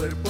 Cuerpo,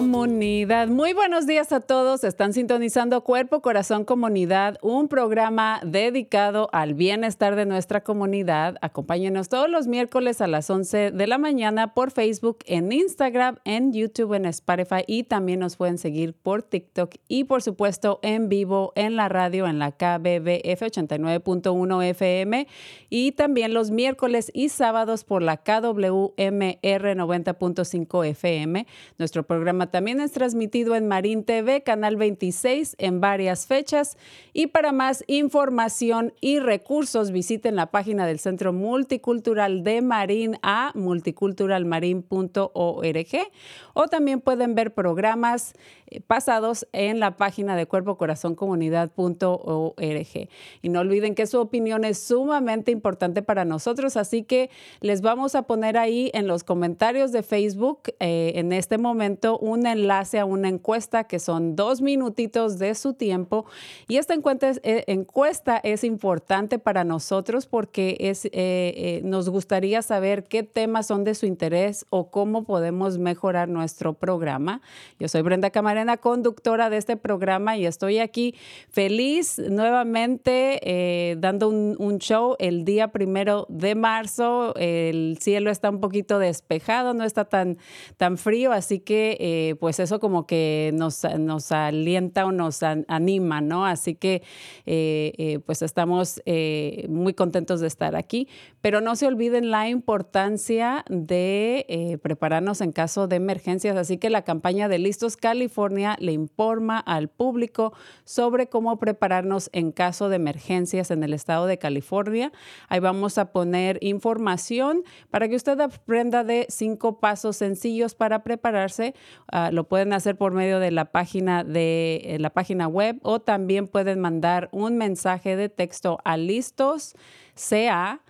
Comunidad. Muy buenos días a todos. Están sintonizando Cuerpo, Corazón, Comunidad, un programa dedicado al bienestar de nuestra comunidad. Acompáñenos todos los miércoles a las 11 de la mañana por Facebook, en Instagram, en YouTube, en Spotify y también nos pueden seguir por TikTok y por supuesto en vivo en la radio en la KBBF 89.1 FM y también los miércoles y sábados por la KWMR 90.5 FM. Nuestro programa también es transmitido en Marín TV, Canal 26, en varias fechas. Y para más información y recursos, visiten la página del Centro Multicultural de Marín a multiculturalmarin.org o también pueden ver programas eh, pasados en la página de cuerpocorazoncomunidad.org. Y no olviden que su opinión es sumamente importante para nosotros, así que les vamos a poner ahí en los comentarios de Facebook eh, en este momento un enlace a una encuesta que son dos minutitos de su tiempo. Y esta encuesta es, eh, encuesta es importante para nosotros porque es, eh, eh, nos gustaría saber qué temas son de su interés o cómo podemos mejorar nuestro programa. Yo soy Brenda Camarena, conductora de este programa y estoy aquí feliz nuevamente dando un, un show el día primero de marzo. El cielo está un poquito despejado, no está tan, tan frío, así que pues eso como que nos, nos alienta o nos an- anima, ¿no? Así que eh, eh, pues estamos eh, muy contentos de estar aquí, pero no se olviden la importancia de prepararnos en caso de emergencias, así que la campaña de Listos California le informa al público sobre cómo prepararnos en caso de emergencias en el estado de California. Ahí vamos a poner información para que usted aprenda de cinco pasos sencillos para prepararse. Ah, lo pueden hacer por medio de la página de eh, la página web o también pueden mandar un mensaje de texto a listos CA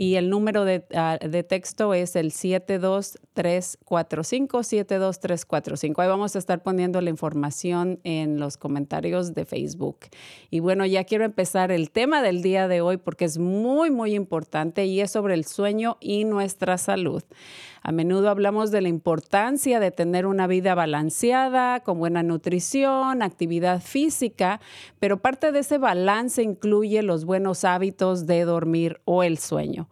y el número de, ah, de texto es el 72345, 72345. Ahí vamos a estar poniendo la información en los comentarios de Facebook. Y bueno, ya quiero empezar el tema del día de hoy porque es muy, muy importante y es sobre el sueño y nuestra salud. A menudo hablamos de la importancia de tener una vida balanceada, con buena nutrición, actividad física, pero parte de ese balance incluye los buenos hábitos de dormir o el sueño.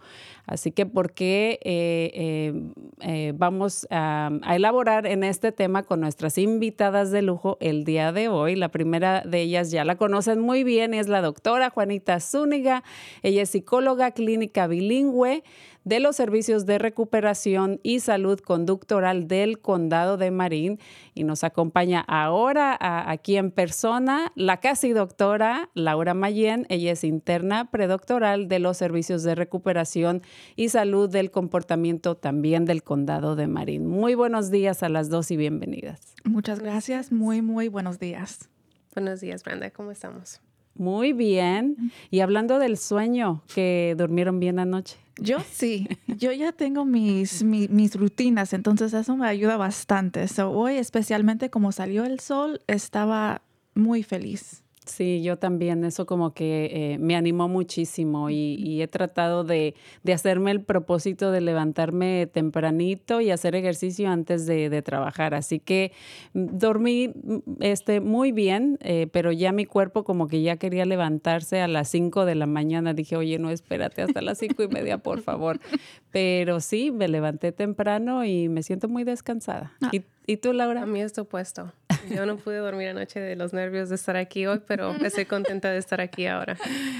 Así que, ¿por qué eh, eh, eh, vamos a, elaborar en este tema con nuestras invitadas de lujo el día de hoy? La primera de ellas ya la conocen muy bien, es la doctora Juanita Zúñiga. Ella es psicóloga clínica bilingüe de los servicios de recuperación y salud conductoral del condado de Marín y nos acompaña ahora aquí en persona la casi doctora Laura Mayen. Ella es interna predoctoral de los servicios de recuperación y salud del comportamiento también del condado de Marín. Muy buenos días a las dos y bienvenidas. Muchas gracias. Muy, muy buenos días. Buenos días, Brenda. ¿Cómo estamos? Muy bien. Y hablando del sueño, que durmieron bien anoche. Yo sí, yo ya tengo mis, mis, rutinas, entonces eso me ayuda bastante. hoy, especialmente como salió el sol, estaba muy feliz. Sí, yo también, eso como que eh, me animó muchísimo y, he tratado de, hacerme el propósito de levantarme tempranito y hacer ejercicio antes de, trabajar. Así que mm, dormí mm, este, muy bien, eh, pero ya mi cuerpo como que ya quería levantarse a las 5 de la mañana. Dije, oye, no, espérate hasta las cinco y media, por favor. Pero sí, me levanté temprano y me siento muy descansada. Ah. ¿Y, ¿Y tú, Laura? A mí es opuesto. Yo no pude dormir anoche de los nervios de estar aquí hoy, pero estoy contenta de estar aquí ahora.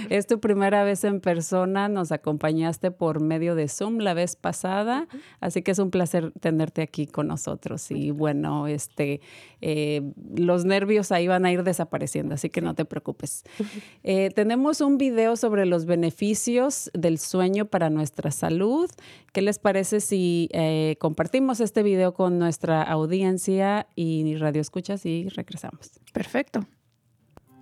Es tu primera vez en persona, nos acompañaste por medio de Zoom la vez pasada, así que es un placer tenerte aquí con nosotros. Y bueno, este, eh, los nervios ahí van a ir desapareciendo, así que no te preocupes. Eh, tenemos un video sobre los beneficios del sueño para nuestra salud. ¿Qué les parece si eh, compartimos este video con nuestra audiencia y radio escuchas y regresamos? Perfecto.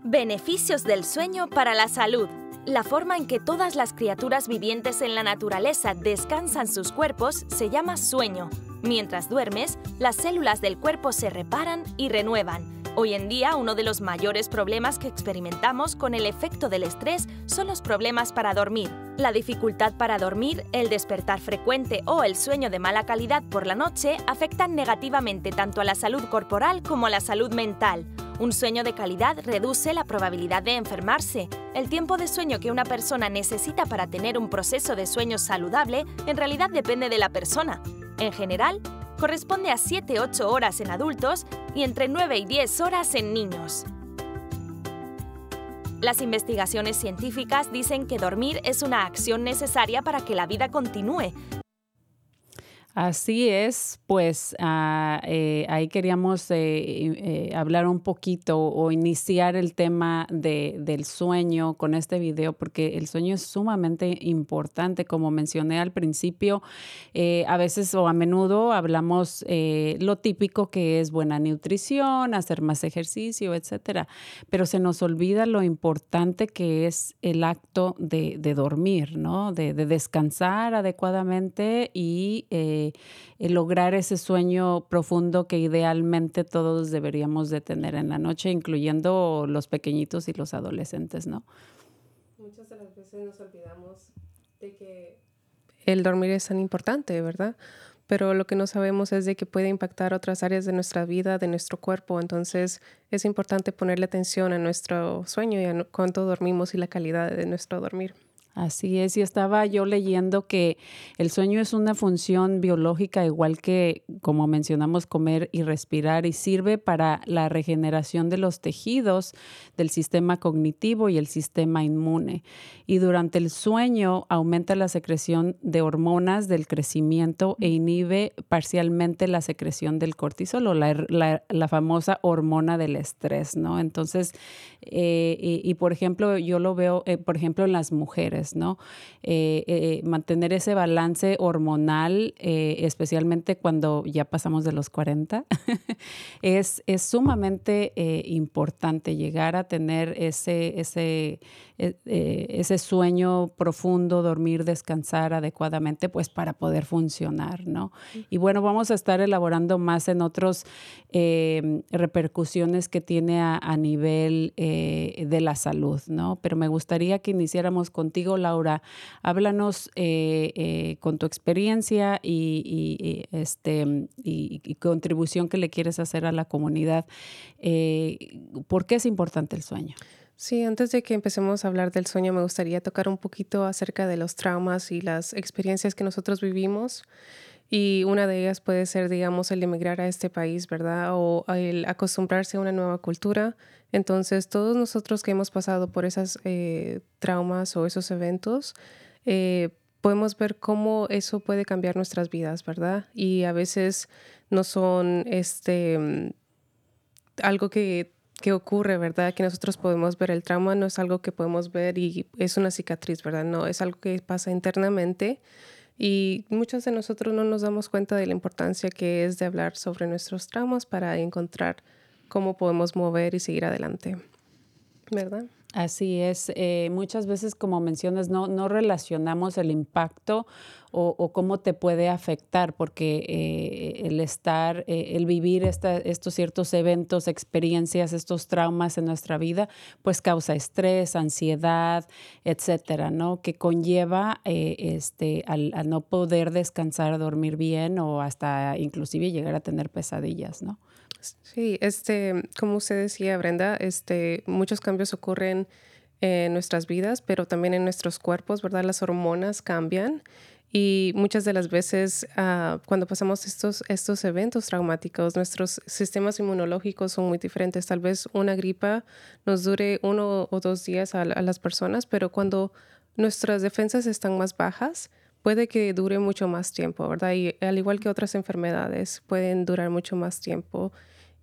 Beneficios del sueño para la salud. La forma en que todas las criaturas vivientes en la naturaleza descansan sus cuerpos se llama sueño. Mientras duermes, las células del cuerpo se reparan y renuevan. Hoy en día, uno de los mayores problemas que experimentamos con el efecto del estrés son los problemas para dormir. La dificultad para dormir, el despertar frecuente o el sueño de mala calidad por la noche afectan negativamente tanto a la salud corporal como a la salud mental. Un sueño de calidad reduce la probabilidad de enfermarse. El tiempo de sueño que una persona necesita para tener un proceso de sueño saludable en realidad depende de la persona. En general, corresponde a 7-8 horas en adultos y entre 9 y 10 horas en niños. Las investigaciones científicas dicen que dormir es una acción necesaria para que la vida continúe, Así es, pues ah, eh, ahí queríamos eh, eh, hablar un poquito o iniciar el tema de, del sueño con este video porque el sueño es sumamente importante, como mencioné al principio, a veces o a menudo hablamos lo típico que es buena nutrición, hacer más ejercicio, etcétera, pero se nos olvida lo importante que es el acto de, dormir, ¿no? De, de, descansar adecuadamente y eh, lograr ese sueño profundo que idealmente todos deberíamos de tener en la noche, incluyendo los pequeñitos y los adolescentes, ¿no? Muchas de las veces nos olvidamos de que el dormir es tan importante, ¿verdad? Pero lo que no sabemos es de que puede impactar otras áreas de nuestra vida, de nuestro cuerpo. Entonces es importante ponerle atención a nuestro sueño y a cuánto dormimos y la calidad de nuestro dormir. Así es, y estaba yo leyendo que el sueño es una función biológica igual que, como mencionamos, comer y respirar y sirve para la regeneración de los tejidos del sistema cognitivo y el sistema inmune. Y durante el sueño aumenta la secreción de hormonas del crecimiento e inhibe parcialmente la secreción del cortisol o la, famosa hormona del estrés, ¿no? Entonces, eh, y, por ejemplo, yo lo veo, eh, por ejemplo, en las mujeres. ¿No? Eh, eh, mantener ese balance hormonal, eh, especialmente cuando ya pasamos de los 40, es, es sumamente importante llegar a tener ese, ese, ese sueño profundo, dormir, descansar adecuadamente, pues para poder funcionar, ¿no? Y bueno, vamos a estar elaborando más en otros repercusiones que tiene a, a nivel de la salud, ¿no? Pero me gustaría que iniciáramos contigo Laura, háblanos eh, eh, con tu experiencia y, este, y, contribución que le quieres hacer a la comunidad. Eh, ¿Por qué es importante el sueño? Sí, antes de que empecemos a hablar del sueño, me gustaría tocar un poquito acerca de los traumas y las experiencias que nosotros vivimos. Y una de ellas puede ser, digamos, el emigrar a este país, ¿verdad? O el acostumbrarse a una nueva cultura. Entonces, todos nosotros que hemos pasado por esos eh, traumas o esos eventos, eh, podemos ver cómo eso puede cambiar nuestras vidas, ¿verdad? Y a veces no son este algo que, que, ocurre, ¿verdad? Que nosotros podemos ver. El trauma no es algo que podemos ver y es una cicatriz, ¿verdad? No, es algo que pasa internamente y muchos de nosotros no nos damos cuenta de la importancia que es de hablar sobre nuestros traumas para encontrar cómo podemos mover y seguir adelante, ¿verdad? Así es. Eh, muchas veces, como mencionas, no, no relacionamos el impacto o, cómo te puede afectar, porque eh, el estar, eh, el vivir estos ciertos eventos, experiencias, estos traumas en nuestra vida, pues causa estrés, ansiedad, etcétera, ¿no? Que conlleva este, al, no poder descansar, dormir bien o hasta inclusive llegar a tener pesadillas, ¿no? Sí, este, como usted decía, Brenda, este, muchos cambios ocurren en nuestras vidas, pero también en nuestros cuerpos, ¿verdad? Las hormonas cambian y muchas de las veces ah, cuando pasamos estos, estos eventos traumáticos, nuestros sistemas inmunológicos son muy diferentes. Tal vez una gripa nos dure uno o dos días a, a las personas, pero cuando nuestras defensas están más bajas, puede que dure mucho más tiempo, ¿verdad? Y al igual que otras enfermedades, pueden durar mucho más tiempo.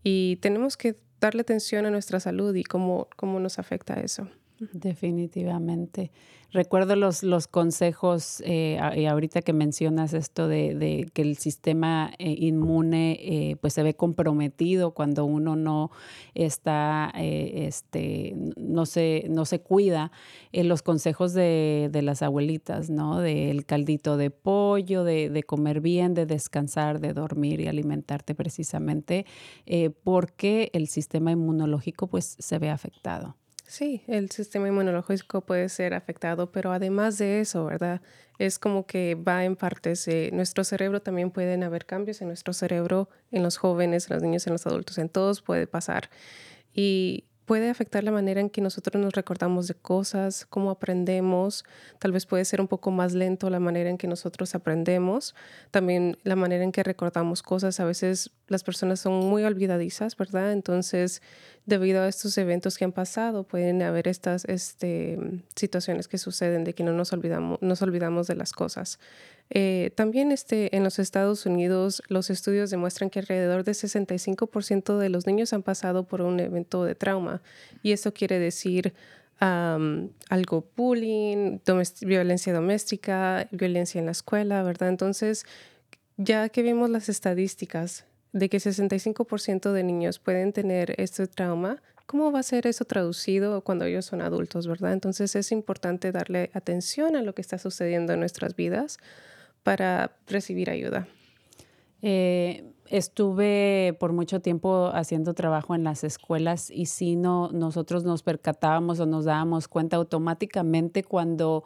Y tenemos que darle atención a nuestra salud y cómo, cómo nos afecta eso. Definitivamente. Recuerdo los, los consejos, eh, y ahorita que mencionas esto de, que el sistema eh, inmune eh, pues se ve comprometido cuando uno no está, este, no se, no se cuida, los consejos de, de, las abuelitas, ¿no? Del caldito de pollo, de, de, comer bien, de descansar, de dormir y alimentarte precisamente, porque el sistema inmunológico pues se ve afectado. Sí, el sistema inmunológico puede ser afectado, pero además de eso, ¿verdad? Es como que va en partes. nuestro cerebro también pueden haber cambios en nuestro cerebro, en los jóvenes, en los niños, en los adultos, en todos puede pasar. Y puede afectar la manera en que nosotros nos recordamos de cosas, cómo aprendemos, tal vez puede ser un poco más lento la manera en que nosotros aprendemos, también la manera en que recordamos cosas, a veces las personas son muy olvidadizas, ¿verdad? Entonces, debido a estos eventos que han pasado, pueden haber estas este, situaciones que suceden de que no nos olvidamos, nos olvidamos de las cosas. Eh, también este, en los Estados Unidos los estudios demuestran que alrededor de 65% de los niños han pasado por un evento de trauma y eso quiere decir algo bullying, violencia doméstica, violencia en la escuela, ¿verdad? Entonces, ya que vimos las estadísticas de que 65% de niños pueden tener este trauma, ¿cómo va a ser eso traducido cuando ellos son adultos, verdad? Entonces es importante darle atención a lo que está sucediendo en nuestras vidas para recibir ayuda? Eh, estuve por mucho tiempo haciendo trabajo en las escuelas y si no, nosotros nos percatábamos o nos dábamos cuenta automáticamente cuando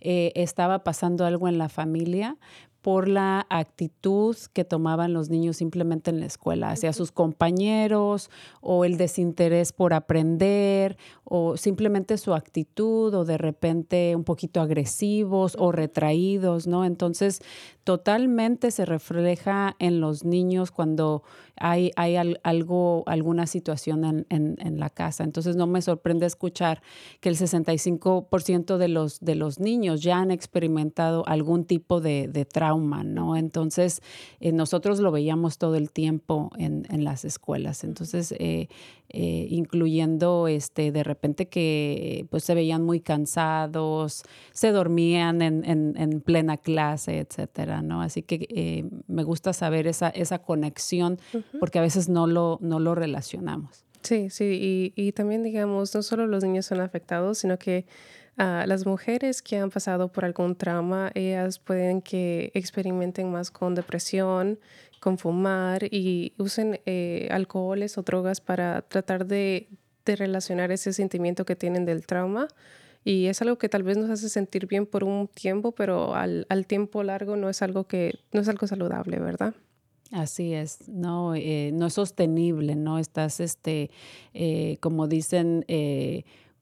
eh, estaba pasando algo en la familia, por la actitud que tomaban los niños simplemente en la escuela, hacia sus compañeros o el desinterés por aprender o simplemente su actitud o de repente un poquito agresivos o retraídos, ¿no? Entonces, totalmente se refleja en los niños cuando hay, hay algo, alguna situación en, la casa. Entonces, no me sorprende escuchar que el 65% de los, de los niños ya han experimentado algún tipo de, de trauma, ¿no? Entonces, eh, nosotros lo veíamos todo el tiempo en, las escuelas. Entonces, eh, eh, incluyendo este, de repente que pues se veían muy cansados, se dormían en, plena clase, etcétera, ¿no? Así que me gusta saber esa, esa conexión porque a veces no lo, no lo relacionamos. Sí, sí, y, también digamos, no solo los niños son afectados, sino que ah, las mujeres que han pasado por algún trauma, ellas pueden que experimenten más con depresión, con fumar y usen eh, alcoholes o drogas para tratar de, relacionar ese sentimiento que tienen del trauma. Y es algo que tal vez nos hace sentir bien por un tiempo, pero al, tiempo largo no es algo que no es algo saludable, ¿verdad? Así es, no, eh, no es sostenible, no estás, este, eh, como dicen,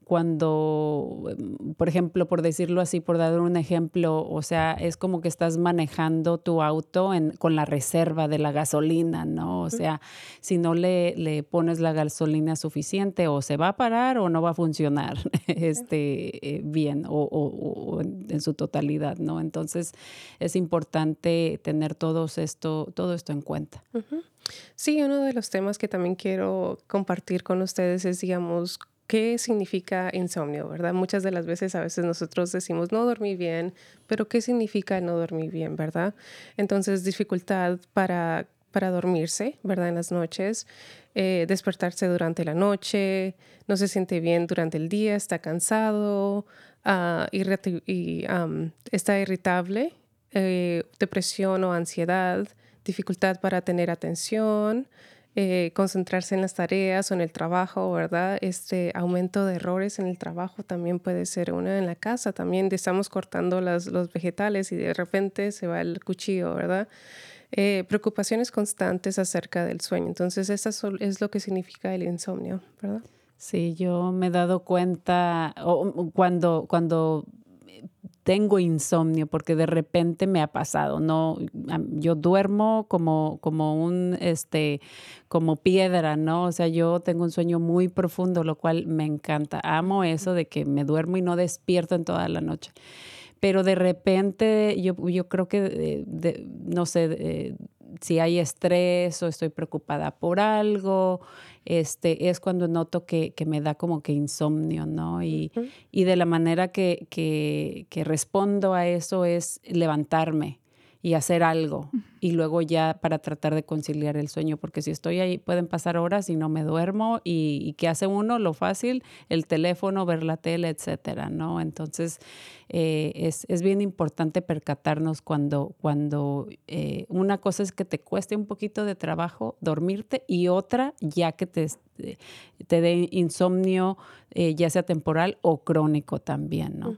cuando, em, por ejemplo, por decirlo así, por dar un ejemplo, o sea, es como que estás manejando tu auto en, con la reserva de la gasolina, ¿no? O sea, si no le, le, pones la gasolina suficiente, o se va a parar o no va a funcionar este, eh, bien o, o, en, su totalidad, ¿no? Entonces, es importante tener todos esto, todo esto en cuenta. Sí, uno de los temas que también quiero compartir con ustedes es, digamos, ¿Qué significa insomnio, verdad? Muchas de las veces a veces nosotros decimos no dormí bien, pero ¿qué significa no dormir bien, verdad? Entonces, dificultad para, para dormirse, ¿verdad? En las noches, eh, despertarse durante la noche, no se siente bien durante el día, está cansado, uh, está irritable, eh, depresión o ansiedad, dificultad para tener atención, eh, concentrarse en las tareas o en el trabajo, ¿verdad? Este aumento de errores en el trabajo también puede ser una en la casa. También estamos cortando las, los vegetales y de repente se va el cuchillo, ¿verdad? Eh, preocupaciones constantes acerca del sueño. Entonces, eso es lo que significa el insomnio, ¿verdad? Sí, yo me he dado cuenta cuando, cuando tengo insomnio porque de repente me ha pasado, no, yo duermo como, como un, este, como piedra, ¿no? O sea, yo tengo un sueño muy profundo, lo cual me encanta. Amo eso de que me duermo y no despierto en toda la noche. Pero de repente yo, yo creo que, no sé, si hay estrés o estoy preocupada por algo, este, es cuando noto que, que me da como que insomnio, ¿no? Y, y de la manera que, que, que respondo a eso es levantarme y hacer algo y luego ya para tratar de conciliar el sueño, porque si estoy ahí pueden pasar horas y no me duermo y, ¿qué hace uno? Lo fácil, el teléfono, ver la tele, etcétera, ¿no? Entonces eh, es, es, bien importante percatarnos cuando, cuando eh, una cosa es que te cueste un poquito de trabajo dormirte y otra ya que te, te dé insomnio, eh, ya sea temporal o crónico también, ¿no?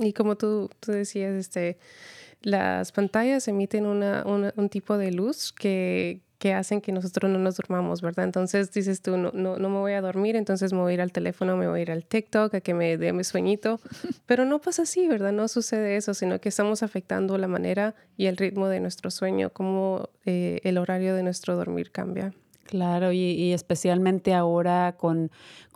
Y como tú, tú decías, este las pantallas emiten una, un tipo de luz que, que, hacen que nosotros no nos durmamos, ¿verdad? Entonces dices tú, no, no, no, me voy a dormir, entonces me voy a ir al teléfono, me voy a ir al TikTok, a que me dé mi sueñito. Pero no pasa así, ¿verdad? No sucede eso, sino que estamos afectando la manera y el ritmo de nuestro sueño, como eh, el horario de nuestro dormir cambia. Claro, y, especialmente ahora con,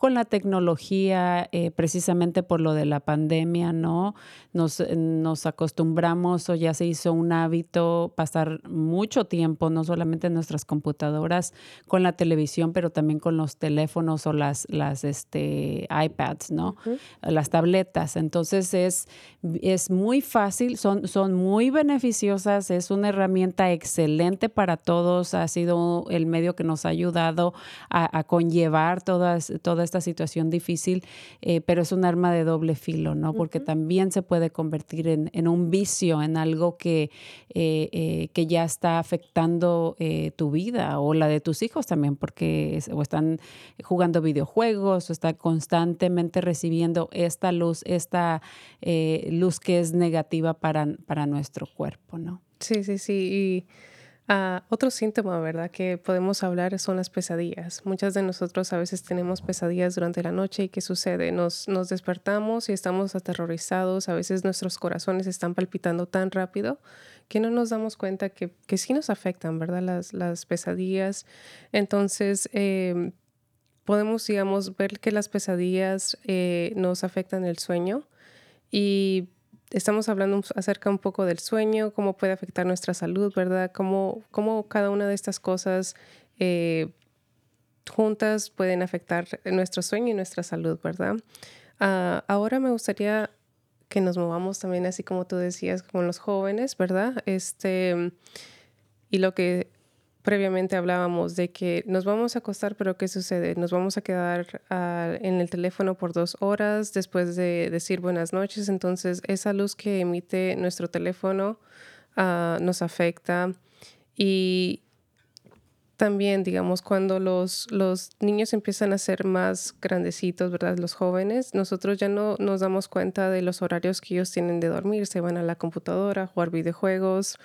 con la tecnología, eh, precisamente por lo de la pandemia, ¿no? Nos, nos, acostumbramos o ya se hizo un hábito pasar mucho tiempo, no solamente en nuestras computadoras, con la televisión, pero también con los teléfonos o las, las este, iPads, ¿no? Las tabletas. Entonces es, es muy fácil, son, son muy beneficiosas, es una herramienta excelente para todos, ha sido el medio que nos ha ayudado a, conllevar todas, toda esta situación difícil, eh, pero es un arma de doble filo, ¿no? Porque también se puede convertir en, en, un vicio, en algo que, eh, eh, que ya está afectando tu vida o la de tus hijos también, porque o están jugando videojuegos o están constantemente recibiendo esta luz, esta luz que es negativa para, para nuestro cuerpo, ¿no? Sí, sí, sí. Y Ah, otro síntoma, ¿verdad? Que podemos hablar son las pesadillas. Muchas de nosotros a veces tenemos pesadillas durante la noche y ¿qué sucede? Nos, nos despertamos y estamos aterrorizados, a veces nuestros corazones están palpitando tan rápido que no nos damos cuenta que, que sí nos afectan, ¿verdad? Las, las pesadillas. Entonces, em, podemos, digamos, ver que las pesadillas eh, nos afectan el sueño y estamos hablando acerca un poco del sueño, cómo puede afectar nuestra salud, ¿verdad? Cómo, cómo cada una de estas cosas eh, juntas pueden afectar nuestro sueño y nuestra salud, ¿verdad? Ah, ahora me gustaría que nos movamos también, así como tú decías, con los jóvenes, ¿verdad? Este, y lo que previamente hablábamos de que nos vamos a acostar, pero ¿qué sucede? Nos vamos a quedar ah, en el teléfono por dos horas después de decir buenas noches, entonces esa luz que emite nuestro teléfono ah, nos afecta y también, digamos, cuando los, los niños empiezan a ser más grandecitos, ¿verdad? Los jóvenes, nosotros ya no nos damos cuenta de los horarios que ellos tienen de dormir, se van a la computadora, a jugar videojuegos,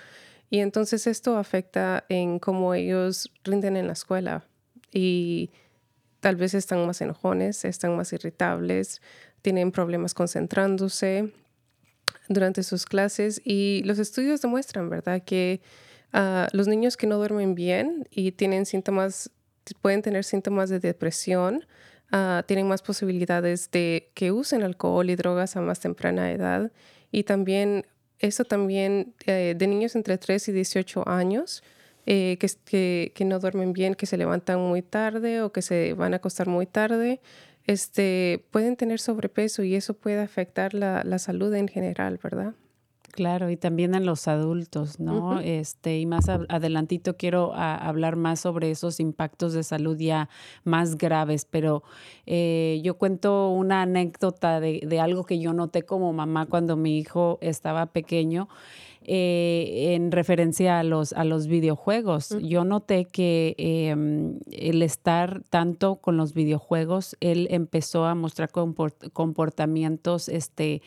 y entonces esto afecta en cómo ellos rinden en la escuela. Y tal vez están más enojones, están más irritables, tienen problemas concentrándose durante sus clases y los estudios demuestran, ¿verdad?, que ah, los niños que no duermen bien y tienen síntomas, pueden tener síntomas de depresión, ah, tienen más posibilidades de que usen alcohol y drogas a más temprana edad y también eso también eh, de niños entre 3 y 18 años eh, que, que, no duermen bien, que se levantan muy tarde o que se van a acostar muy tarde, este, pueden tener sobrepeso y eso puede afectar la, la salud en general, ¿verdad? Claro, y también en los adultos, ¿no? Este, y más adelantito quiero hablar más sobre esos impactos de salud ya más graves, pero eh, yo cuento una anécdota de, de, algo que yo noté como mamá cuando mi hijo estaba pequeño. Eh, en referencia a los, a los videojuegos. Yo noté que em, el estar tanto con los videojuegos, él empezó a mostrar comportamientos este,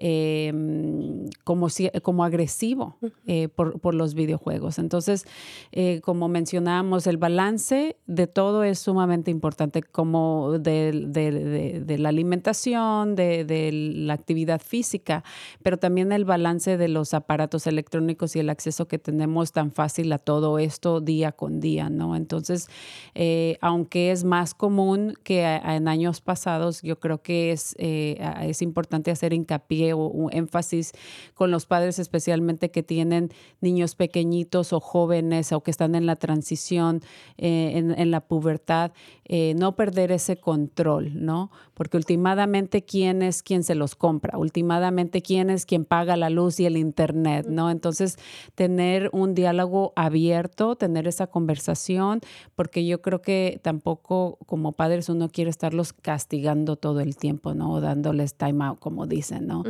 Em, como, si, como agresivo eh, por, por, los videojuegos. Entonces, eh, como mencionábamos, el balance de todo es sumamente importante, como de, de, de, la alimentación, de, la actividad física, pero también el balance de los aparatos electrónicos y el acceso que tenemos tan fácil a todo esto día con día, ¿no? Entonces, eh, aunque es más común que en años pasados, yo creo que es, es importante hacer hincapié o énfasis con los padres, especialmente que tienen niños pequeñitos o jóvenes o que están en la transición, eh, en, la pubertad, eh, no perder ese control, ¿no? Porque últimamente, ¿quién es quien se los compra? Últimamente, ¿quién es quien paga la luz y el internet, ¿no? Entonces, tener un diálogo abierto, tener esa conversación, porque yo creo que tampoco como padres uno quiere estarlos castigando todo el tiempo, ¿no? O dándoles time out, como dicen, ¿no?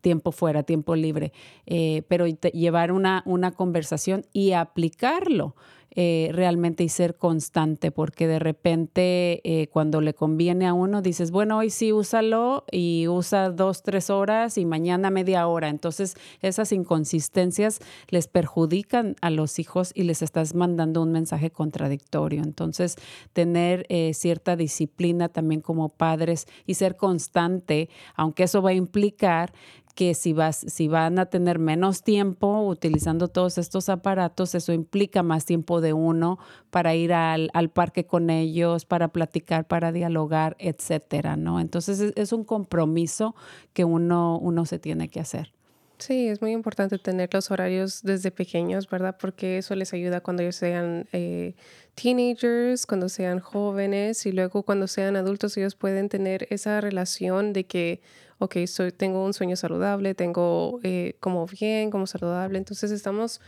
tiempo fuera, tiempo libre, eh, pero llevar una, una conversación y aplicarlo. Eh, realmente y ser constante, porque de repente eh, cuando le conviene a uno dices, bueno, hoy sí úsalo y usa dos, tres horas y mañana media hora. Entonces esas inconsistencias les perjudican a los hijos y les estás mandando un mensaje contradictorio. Entonces tener eh, cierta disciplina también como padres y ser constante, aunque eso va a implicar que si, vas, si van a tener menos tiempo utilizando todos estos aparatos, eso implica más tiempo de uno para ir al, parque con ellos, para platicar, para dialogar, etcétera, ¿no? Entonces es, un compromiso que uno, uno se tiene que hacer. Sí, es muy importante tener los horarios desde pequeños, ¿verdad? Porque eso les ayuda cuando ellos sean eh, teenagers, cuando sean jóvenes y luego cuando sean adultos ellos pueden tener esa relación de que, ok, soy, tengo un sueño saludable, tengo eh, como bien, como saludable. Entonces estamos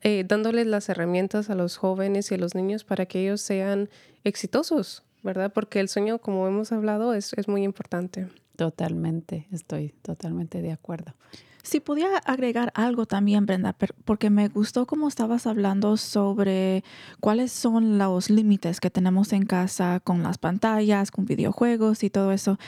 eh, dándoles las herramientas a los jóvenes y a los niños para que ellos sean exitosos, ¿verdad? Porque el sueño, como hemos hablado, es, es muy importante. Totalmente, estoy totalmente de acuerdo. Si podía agregar algo también, Brenda, porque me gustó cómo estabas hablando sobre cuáles son los límites que tenemos en casa con las pantallas, con videojuegos y todo eso.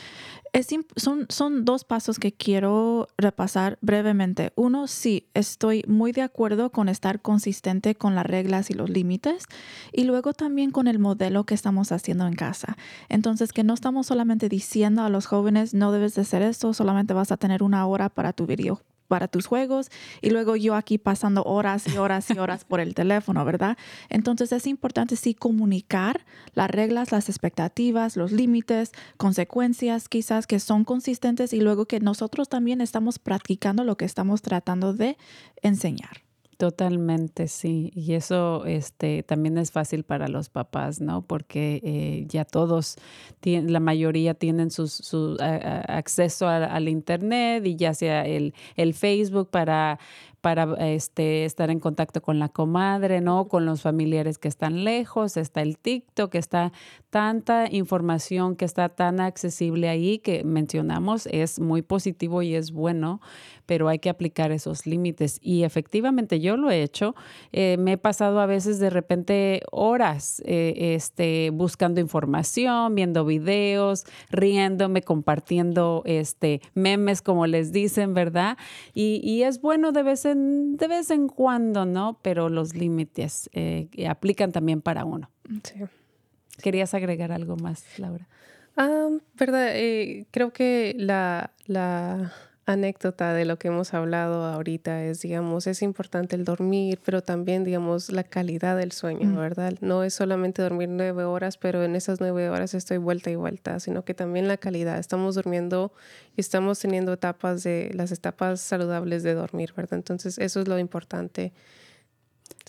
Son, son dos pasos que quiero repasar brevemente. Uno, sí, estoy muy de acuerdo con estar consistente con las reglas y los límites. Y luego también con el modelo que estamos haciendo en casa. Entonces, que no estamos solamente diciendo a los jóvenes, no debes de hacer esto, solamente vas a tener una hora para tu video para tus juegos y luego yo aquí pasando horas y horas y horas por el teléfono, ¿verdad? Entonces es importante sí comunicar las reglas, las expectativas, los límites, consecuencias quizás que son consistentes y luego que nosotros también estamos practicando lo que estamos tratando de enseñar. Totalmente, sí. Y eso este, también es fácil para los papás, ¿no? Porque eh, ya todos, tienen, la mayoría tienen su, su acceso al Internet y ya sea el, el Facebook para para este, estar en contacto con la comadre, ¿no? Con los familiares que están lejos, está el TikTok, está tanta información que está tan accesible ahí que mencionamos, es muy positivo y es bueno, pero hay que aplicar esos límites. Y efectivamente yo lo he hecho, eh, me he pasado a veces de repente horas eh, este, buscando información, viendo videos, riéndome, compartiendo este, memes, como les dicen, ¿verdad? Y, y es bueno de vez en de vez en cuando, ¿no? Pero los límites eh, aplican también para uno. Sí. ¿Querías agregar algo más, Laura? Ah, verdad, eh, creo que la, la anécdota de lo que hemos hablado ahorita es, digamos, es importante el dormir, pero también, digamos, la calidad del sueño, Mm. ¿verdad? No es solamente dormir nueve horas, pero en esas nueve horas estoy vuelta y vuelta, sino que también la calidad. Estamos durmiendo y estamos teniendo etapas de, las etapas saludables de dormir, ¿verdad? Entonces, eso es lo importante.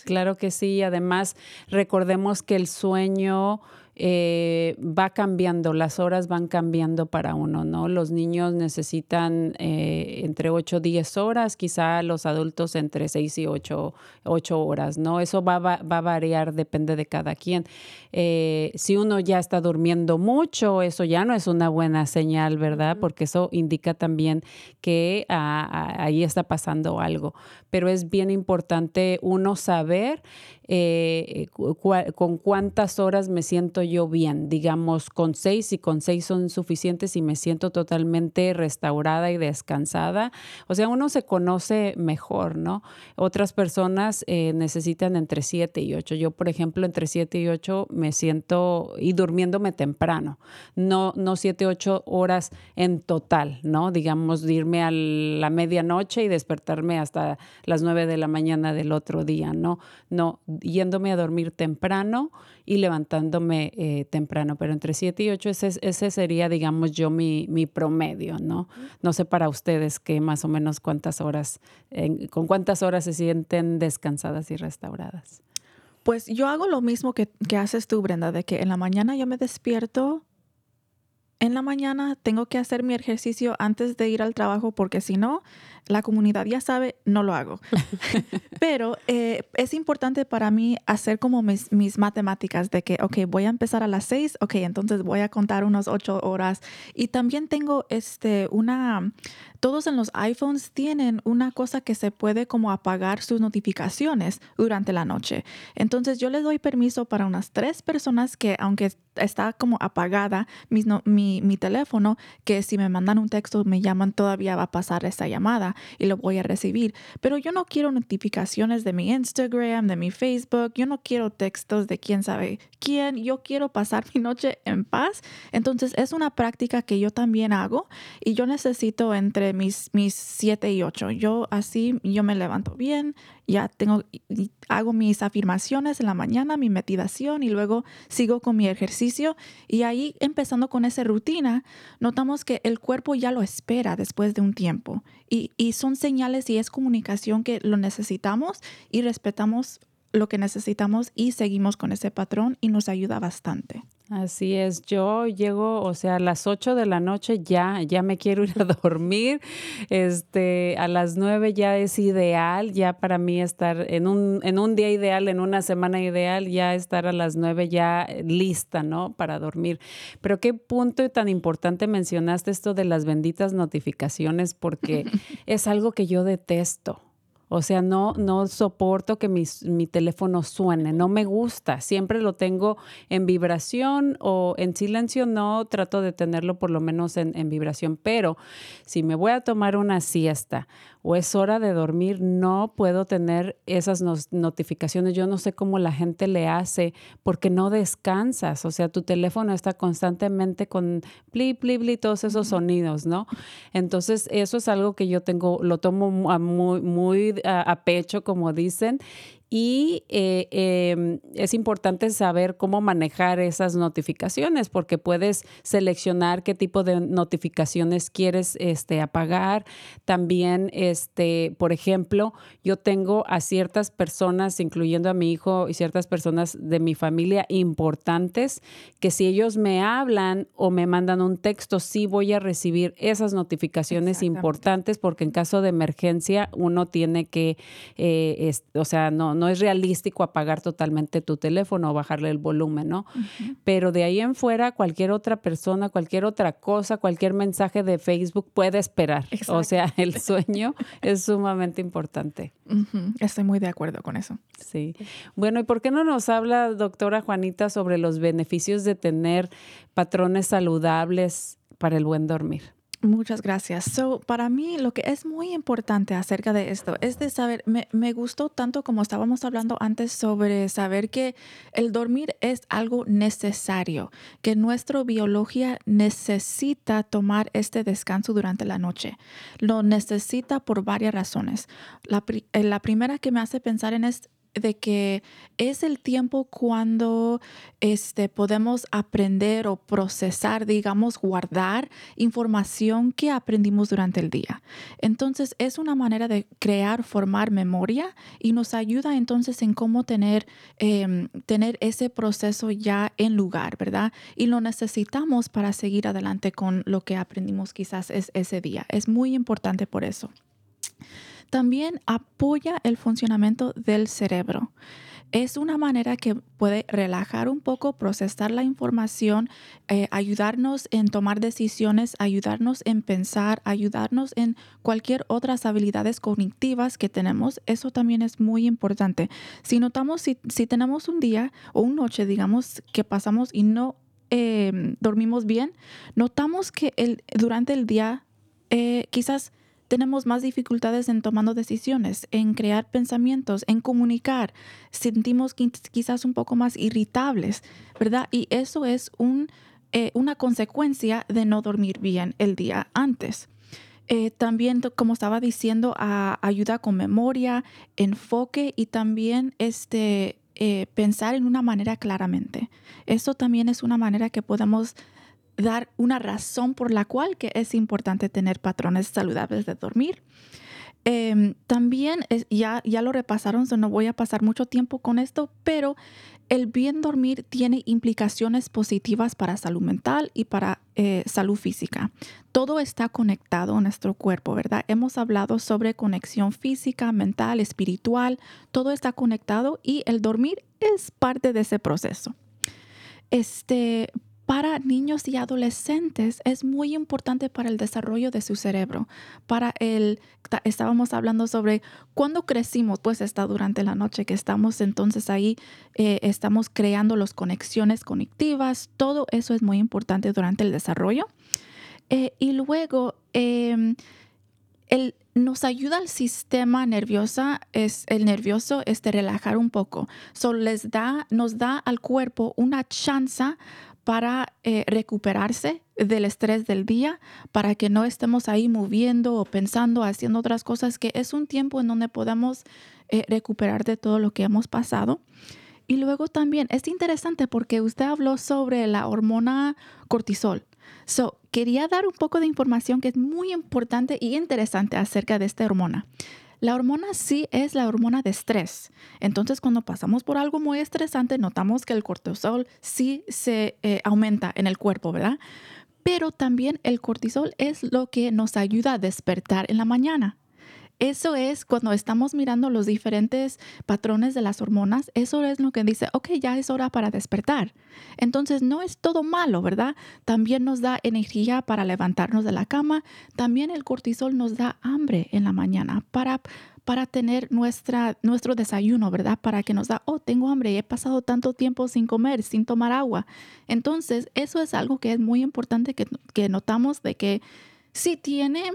Claro que sí. Además, recordemos que el sueño eh, va cambiando, las horas van cambiando para uno, ¿no? Los niños necesitan eh, entre 8 o 10 horas, quizá los adultos entre 6 y 8, horas, ¿no? Eso va, va, va, a variar, depende de cada quien. Eh, si uno ya está durmiendo mucho, eso ya no es una buena señal, ¿verdad? Porque eso indica también que ah, ah, ahí está pasando algo. Pero es bien importante uno saber eh, cu con cuántas horas me siento yo bien, digamos con seis y con seis son suficientes y me siento totalmente restaurada y descansada. O sea, uno se conoce mejor, ¿no? Otras personas eh, necesitan entre siete y ocho. Yo, por ejemplo, entre siete y ocho me siento y durmiéndome temprano, no, no siete, ocho horas en total, ¿no? Digamos, irme a la medianoche y despertarme hasta las nueve de la mañana del otro día, ¿no? No, yéndome a dormir temprano y levantándome eh, temprano, pero entre 7 y 8 ese, ese sería, digamos, yo mi, mi, promedio, ¿no? No sé para ustedes qué más o menos cuántas horas, con cuántas horas se sienten descansadas y restauradas. Pues yo hago lo mismo que, que haces tú, Brenda, de que en la mañana yo me despierto en la mañana tengo que hacer mi ejercicio antes de ir al trabajo porque si no, la comunidad ya sabe, no lo hago. Pero eh, es importante para mí hacer como mis, mis, matemáticas de que, ok, voy a empezar a las seis, ok, entonces voy a contar unas ocho horas. Y también tengo este, una, todos en los iPhones tienen una cosa que se puede como apagar sus notificaciones durante la noche. Entonces yo les doy permiso para unas tres personas que, aunque está como apagada mis, no, mi, mi, teléfono, que si me mandan un texto, me llaman, todavía va a pasar esa llamada y lo voy a recibir. Pero yo no quiero notificaciones de mi Instagram, de mi Facebook, yo no quiero textos de quién sabe quién, yo quiero pasar mi noche en paz. Entonces es una práctica que yo también hago y yo necesito entre mis, mis siete y ocho. Yo así, yo me levanto bien, ya tengo, hago mis afirmaciones en la mañana, mi meditación y luego sigo con mi ejercicio. Y ahí empezando con esa rutina, notamos que el cuerpo ya lo espera después de un tiempo. Y, y son señales y es comunicación que lo necesitamos y respetamos lo que necesitamos y seguimos con ese patrón y nos ayuda bastante. Así es, yo llego, o sea, a las 8 de la noche ya, ya me quiero ir a dormir. Este, a las 9 ya es ideal, ya para mí estar en un, en un día ideal, en una semana ideal, ya estar a las 9 ya lista, ¿no? Para dormir. Pero qué punto tan importante mencionaste esto de las benditas notificaciones, porque es algo que yo detesto. O sea, no, no soporto que mis, mi teléfono suene, no me gusta. Siempre lo tengo en vibración o en silencio, no trato de tenerlo por lo menos en, en vibración. Pero si me voy a tomar una siesta o es hora de dormir, no puedo tener esas notificaciones. Yo no sé cómo la gente le hace porque no descansas. O sea, tu teléfono está constantemente con pli, pli, pli, todos esos sonidos, ¿no? Entonces, eso es algo que yo tengo, lo tomo muy, muy a, a pecho, como dicen, y eh, eh, es importante saber cómo manejar esas notificaciones porque puedes seleccionar qué tipo de notificaciones quieres este, apagar. También, este, por ejemplo, yo tengo a ciertas personas, incluyendo a mi hijo y ciertas personas de mi familia importantes, que si ellos me hablan o me mandan un texto, sí voy a recibir esas notificaciones importantes porque en caso de emergencia uno tiene que, eh, es, o sea, no no es realístico apagar totalmente tu teléfono o bajarle el volumen, ¿no? Uh -huh. Pero de ahí en fuera, cualquier otra persona, cualquier otra cosa, cualquier mensaje de Facebook puede esperar. Exacto. O sea, el sueño es sumamente importante. Uh -huh. Estoy muy de acuerdo con eso. Sí. Bueno, ¿y por qué no nos habla, doctora Juanita, sobre los beneficios de tener patrones saludables para el buen dormir? Muchas gracias. So, para mí lo que es muy importante acerca de esto es de saber, me, gustó tanto como estábamos hablando antes sobre saber que el dormir es algo necesario, que nuestra biología necesita tomar este descanso durante la noche. Lo necesita por varias razones. La, eh, la primera que me hace pensar en es de que es el tiempo cuando este, podemos aprender o procesar, digamos, guardar información que aprendimos durante el día. Entonces es una manera de crear, formar memoria y nos ayuda entonces en cómo tener, em, tener ese proceso ya en lugar, ¿verdad? Y lo necesitamos para seguir adelante con lo que aprendimos quizás es ese día. Es muy importante por eso. También apoya el funcionamiento del cerebro. Es una manera que puede relajar un poco, procesar la información, eh, ayudarnos en tomar decisiones, ayudarnos en pensar, ayudarnos en cualquier otras habilidades cognitivas que tenemos. Eso también es muy importante. Si notamos, si, tenemos un día o una noche, digamos, que pasamos y no em, dormimos bien, notamos que el, durante el día eh, quizás tenemos más dificultades en tomando decisiones, en crear pensamientos, en comunicar. Sentimos quizás un poco más irritables, ¿verdad? Y eso es eh, una consecuencia de no dormir bien el día antes. Eh, también, como estaba diciendo, ayuda con memoria, enfoque y también este, eh, pensar en una manera claramente. Eso también es una manera que podemos dar una razón por la cual que es importante tener patrones saludables de dormir. Em, también ya, ya lo repasaron, no voy a pasar mucho tiempo con esto, pero el bien dormir tiene implicaciones positivas para salud mental y para eh, salud física. Todo está conectado en nuestro cuerpo, ¿verdad? Hemos hablado sobre conexión física, mental, espiritual, todo está conectado y el dormir es parte de ese proceso. Este, para niños y adolescentes es muy importante para el desarrollo de su cerebro. Para el, estábamos hablando sobre cuando crecimos, pues está durante la noche que estamos entonces ahí, eh, estamos creando las conexiones conectivas, todo eso es muy importante durante el desarrollo. Eh, y luego, em, el, nos ayuda al sistema nervioso, es el nervioso, este relajar un poco. So les da, nos da al cuerpo una chance para eh, recuperarse del estrés del día, para que no estemos ahí moviendo o pensando, haciendo otras cosas, que es un tiempo en donde podamos eh, recuperar de todo lo que hemos pasado. Y luego también es interesante porque usted habló sobre la hormona cortisol. So, quería dar un poco de información que es muy importante y interesante acerca de esta hormona. La hormona sí es la hormona de estrés. Entonces, cuando pasamos por algo muy estresante, notamos que el cortisol sí se eh, aumenta en el cuerpo, ¿verdad? Pero también el cortisol es lo que nos ayuda a despertar en la mañana. Eso es cuando estamos mirando los diferentes patrones de las hormonas, eso es lo que dice, ok, ya es hora para despertar. Entonces no es todo malo, ¿verdad? También nos da energía para levantarnos de la cama, también el cortisol nos da hambre en la mañana para para tener nuestra, nuestro desayuno, ¿verdad? Para que nos da, oh, tengo hambre he pasado tanto tiempo sin comer, sin tomar agua. Entonces, eso es algo que es muy importante que, que notamos de que si tiene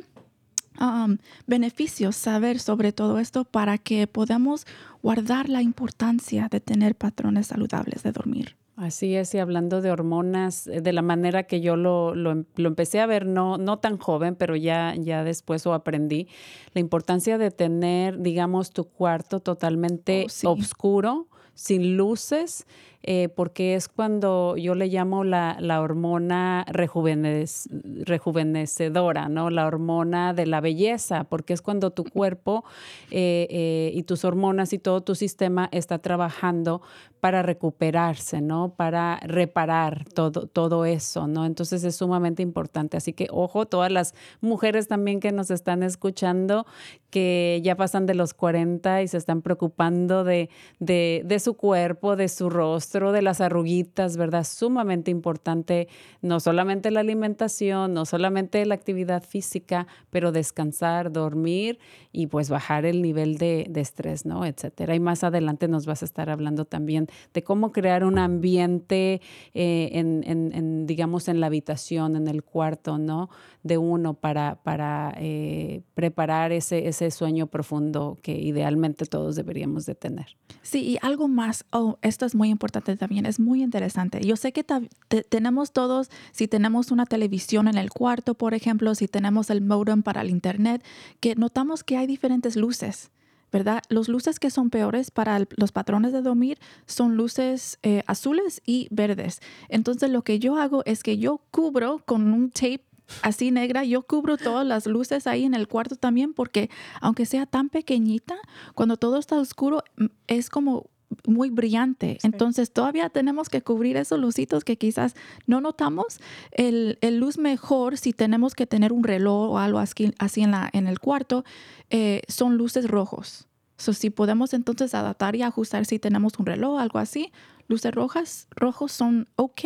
Um, beneficios saber sobre todo esto para que podamos guardar la importancia de tener patrones saludables de dormir. Así es, y hablando de hormonas, eh, de la manera que yo lo, lo, empecé a ver, no, no tan joven, pero ya, ya después lo aprendí, la importancia de tener, digamos, tu cuarto totalmente oh, oscuro, sin luces, eh, porque es cuando yo le llamo la, la hormona rejuvenecedora, ¿no? La hormona de la belleza, porque es cuando tu cuerpo eh, eh, y tus hormonas y todo tu sistema está trabajando para recuperarse, ¿no? Para reparar todo, todo eso, ¿no? Entonces es sumamente importante. Así que, ojo, todas las mujeres también que nos están escuchando, que ya pasan de los 40 y se están preocupando de, de, de su cuerpo, de su rostro, rostro, de las arruguitas, ¿verdad? Sumamente importante, no solamente la alimentación, no solamente la actividad física, pero descansar, dormir y pues bajar el nivel de, estrés, ¿no? Etcétera. Y más adelante nos vas a estar hablando también de cómo crear un ambiente eh, en, digamos, en la habitación, en el cuarto, ¿no? De uno para, para eh, preparar ese, ese sueño profundo que idealmente todos deberíamos de tener. Sí, y algo más, oh, esto es muy importante también, es muy interesante. Yo sé que tenemos todos, si tenemos una televisión en el cuarto, por ejemplo, si tenemos el modem para el internet, que notamos que hay diferentes luces. ¿verdad? Los luces que son peores para los patrones de dormir son luces eh, azules y verdes. Entonces lo que yo hago es que yo cubro con un tape así negra, yo cubro todas las luces ahí en el cuarto también porque aunque sea tan pequeñita, cuando todo está oscuro mm, es como muy brillante. Entonces todavía tenemos que cubrir esos lucitos que quizás no notamos. El, luz mejor, si tenemos que tener un reloj o algo así, así en, la, en el cuarto, eh, son luces rojos. So, si podemos entonces adaptar y ajustar si tenemos un reloj o algo así, luces rojas, rojos son ok,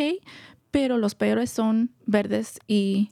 pero los peores son verdes y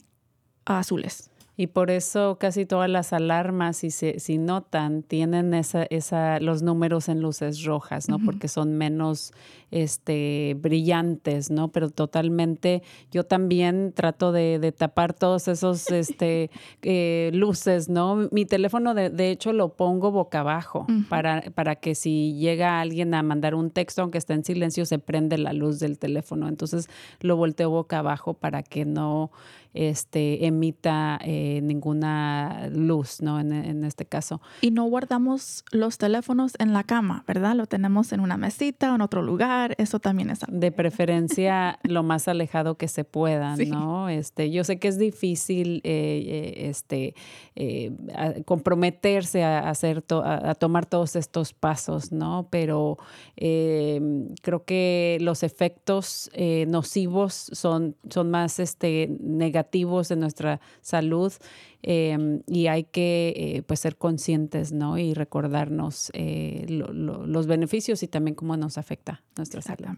azules. Y por eso casi todas las alarmas, si, se, si notan, tienen esa, esa, los números en luces rojas, ¿no? Porque son menos este, brillantes, ¿no? Pero totalmente, yo también trato de, tapar todos esos este, eh, luces, ¿no? Mi teléfono, de, de, hecho, lo pongo boca abajo para, para que si llega alguien a mandar un texto, aunque esté en silencio, se prende la luz del teléfono. Entonces lo volteo boca abajo para que no este, emita eh, ninguna luz, ¿no? En, en, este caso. Y no guardamos los teléfonos en la cama, ¿verdad? Lo tenemos en una mesita o en otro lugar. Eso también es De preferencia lo más alejado que se pueda, ¿no? Este, yo sé que es difícil eh, eh, este, comprometerse a, hacer a, tomar todos estos pasos, ¿no? Pero creo que los efectos nocivos son, son más este, negativos en nuestra salud em, y hay que eh, pues ser conscientes ¿no? y recordarnos eh, los beneficios y también cómo nos afecta nuestra salud.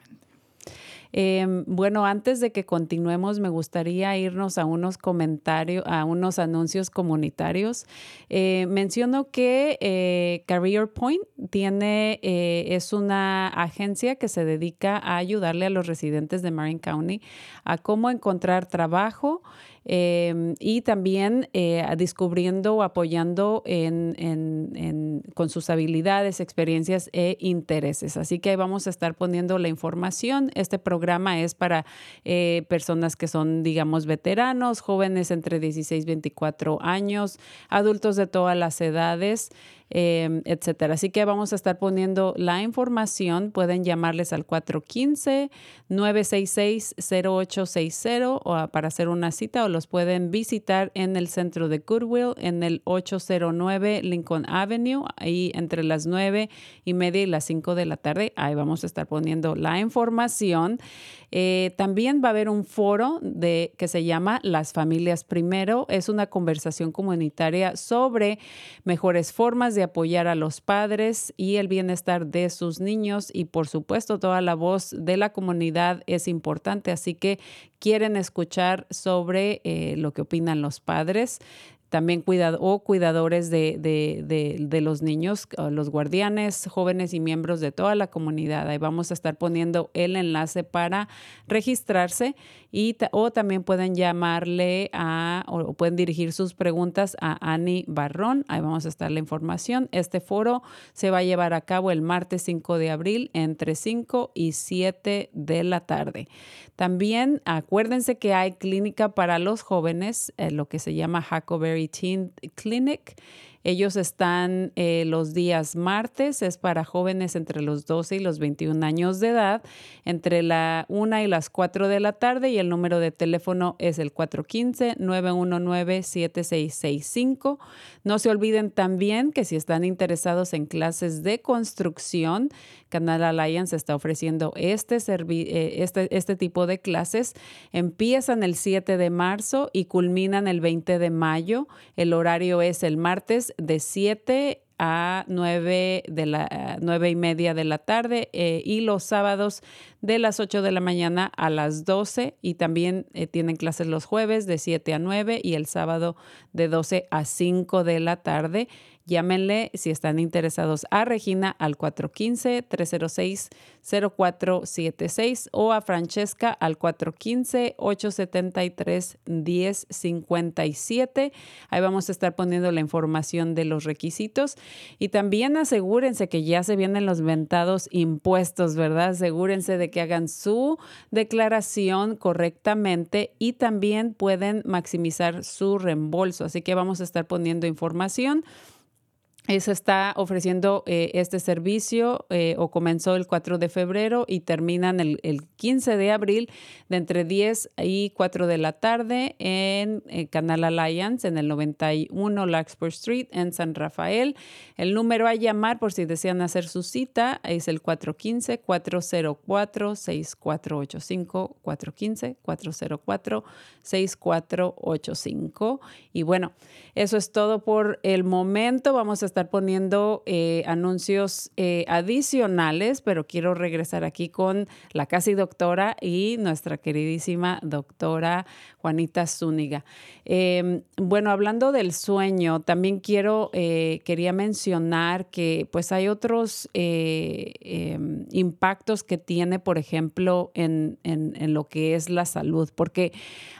Em, bueno, antes de que continuemos, me gustaría irnos a unos comentarios, a unos anuncios comunitarios. Eh, menciono que eh, Career Point tiene, eh, es una agencia que se dedica a ayudarle a los residentes de Marin County a cómo encontrar trabajo. Em, y también eh, descubriendo o apoyando con sus habilidades, experiencias e intereses. Así que ahí vamos a estar poniendo la información. Este programa es para eh, personas que son, digamos, veteranos, jóvenes entre 16 y 24 años, adultos de todas las edades. Em, etcétera. Así que vamos a estar poniendo la información. Pueden llamarles al 415-966-0860 o para hacer una cita o los pueden visitar en el centro de Goodwill en el 809 Lincoln Avenue, ahí entre las 9 y media y las 5 de la tarde. Ahí vamos a estar poniendo la información. Eh, también va a haber un foro de, que se llama Las Familias Primero. Es una conversación comunitaria sobre mejores formas de apoyar a los padres y el bienestar de sus niños. Y por supuesto, toda la voz de la comunidad es importante. Así que quieren escuchar sobre eh, lo que opinan los padres también cuidado, o cuidadores de, de, los niños, los guardianes, jóvenes y miembros de toda la comunidad. Ahí vamos a estar poniendo el enlace para registrarse y o también pueden llamarle a o pueden dirigir sus preguntas a Ani Barrón. Ahí vamos a estar la información. Este foro se va a llevar a cabo el martes 5 de abril entre 5 y 7 de la tarde. También acuérdense que hay clínica para los jóvenes, eh, lo que se llama Huckleberry Teen Clinic. Ellos están eh, los días martes, es para jóvenes entre los 12 y los 21 años de edad, entre la 1 y las 4 de la tarde y el número de teléfono es el 415-919-7665. No se olviden también que si están interesados en clases de construcción, Canal Alliance está ofreciendo este, eh, este, este tipo de clases. Empiezan el 7 de marzo y culminan el 20 de mayo. El horario es el martes de 7 a 9, de la, 9 y media de la tarde eh, y los sábados de las 8 de la mañana a las 12 y también eh, tienen clases los jueves de 7 a 9 y el sábado de 12 a 5 de la tarde. Llámenle si están interesados a Regina al 415-306-0476 o a Francesca al 415-873-1057. Ahí vamos a estar poniendo la información de los requisitos y también asegúrense que ya se vienen los ventados impuestos, ¿verdad? Asegúrense de que hagan su declaración correctamente y también pueden maximizar su reembolso. Así que vamos a estar poniendo información se está ofreciendo eh, este servicio eh, o comenzó el 4 de febrero y terminan el, el, 15 de abril de entre 10 y 4 de la tarde en eh, Canal Alliance en el 91 Larkspur Street en San Rafael. El número a llamar por si desean hacer su cita es el 415-404-6485, 415-404-6485. Y bueno, eso es todo por el momento. Vamos a estar poniendo eh, anuncios eh, adicionales, pero quiero regresar aquí con la casi doctora y nuestra queridísima doctora Juanita Zúñiga. Em, bueno, hablando del sueño, también quiero, eh, quería mencionar que pues hay otros em, impactos que tiene, por ejemplo, en, en lo que es la salud, porque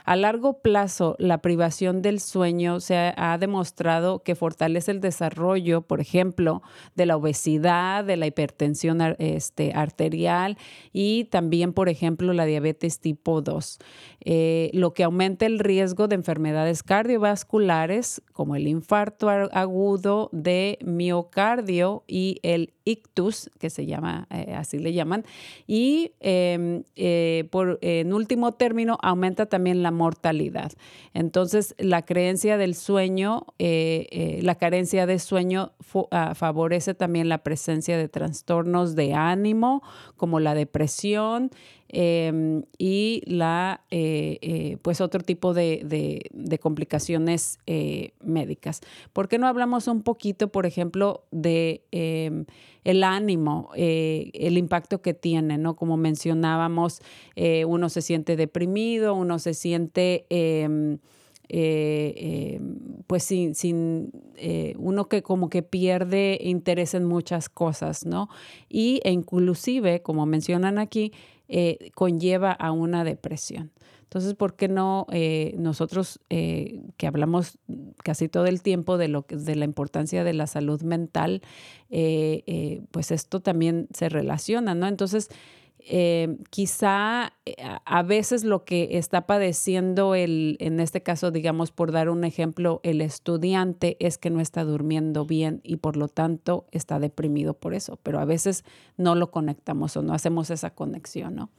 a largo plazo la privación del sueño se ha demostrado que fortalece el desarrollo, por ejemplo, de la obesidad, de la hipertensión este, arterial y también, por ejemplo, la diabetes tipo 2, eh, lo que aumenta el riesgo de enfermedades cardiovasculares como el infarto agudo de miocardio y el ictus, que se llama, eh, así le llaman, y em, eh, por, en último término aumenta también la mortalidad. Entonces, la creencia del sueño, eh, la carencia de sueño ah, favorece también la presencia de trastornos de ánimo, como la depresión, Em, y la, eh, eh, pues otro tipo de, complicaciones eh, médicas. ¿Por qué no hablamos un poquito, por ejemplo, de em, el ánimo, el impacto que tiene, ¿no? Como mencionábamos, uno se siente deprimido, uno se siente... Em, pues sin, sin uno que como que pierde interés en muchas cosas, ¿no? Y e inclusive, como mencionan aquí, eh, conlleva a una depresión. Entonces, ¿por qué no eh, nosotros eh, que hablamos casi todo el tiempo de, lo, de la importancia de la salud mental, pues esto también se relaciona, ¿no? Entonces, eh, quizá eh, a veces lo que está padeciendo el, en este caso, digamos, por dar un ejemplo, el estudiante es que no está durmiendo bien y por lo tanto está deprimido por eso, pero a veces no lo conectamos o no hacemos esa conexión, ¿no?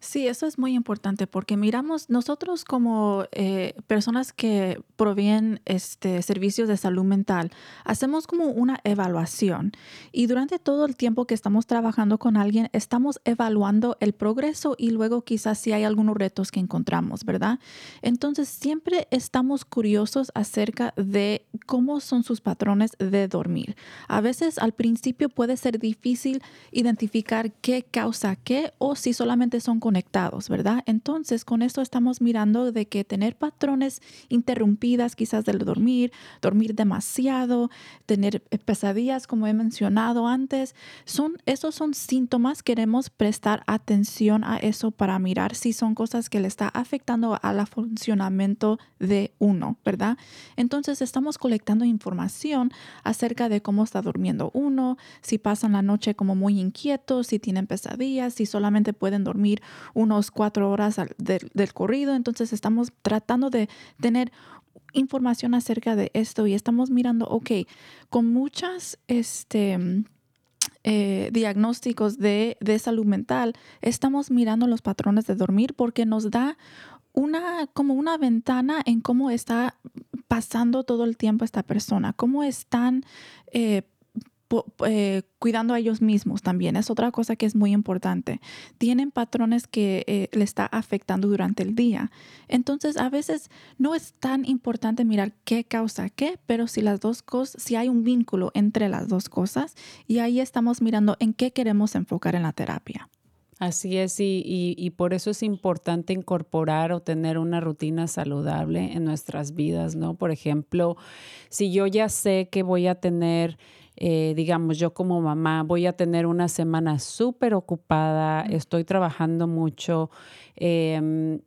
Sí, eso es muy importante porque miramos nosotros como eh, personas que proveen este, servicios de salud mental, hacemos como una evaluación y durante todo el tiempo que estamos trabajando con alguien, estamos evaluando el progreso y luego quizás si hay algunos retos que encontramos, ¿verdad? Entonces siempre estamos curiosos acerca de cómo son sus patrones de dormir. A veces al principio puede ser difícil identificar qué causa qué o si solamente son conectados, ¿verdad? Entonces, con esto estamos mirando de que tener patrones interrumpidas quizás del dormir, dormir demasiado, tener eh, pesadillas, como he mencionado antes, son, esos son síntomas. Queremos prestar atención a eso para mirar si son cosas que le está afectando al funcionamiento de uno, ¿verdad? Entonces, estamos colectando información acerca de cómo está durmiendo uno, si pasan la noche como muy inquietos, si tienen pesadillas, si solamente pueden dormir unos cuatro horas del corrido. Entonces estamos tratando de tener información acerca de esto y estamos mirando, ok, con muchas este, eh, diagnósticos de, de, salud mental, estamos mirando los patrones de dormir porque nos da una, como una ventana en cómo está pasando todo el tiempo esta persona, cómo están eh, eh, cuidando a ellos mismos también. Es otra cosa que es muy importante. Tienen patrones que eh, le está afectando durante el día. Entonces, a veces no es tan importante mirar qué causa qué, pero si las dos cosas, si hay un vínculo entre las dos cosas, y ahí estamos mirando en qué queremos enfocar en la terapia. Así es, y, y, por eso es importante incorporar o tener una rutina saludable en nuestras vidas, ¿no? Por ejemplo, si yo ya sé que voy a tener eh, digamos, yo como mamá voy a tener una semana súper ocupada, estoy trabajando mucho. Em,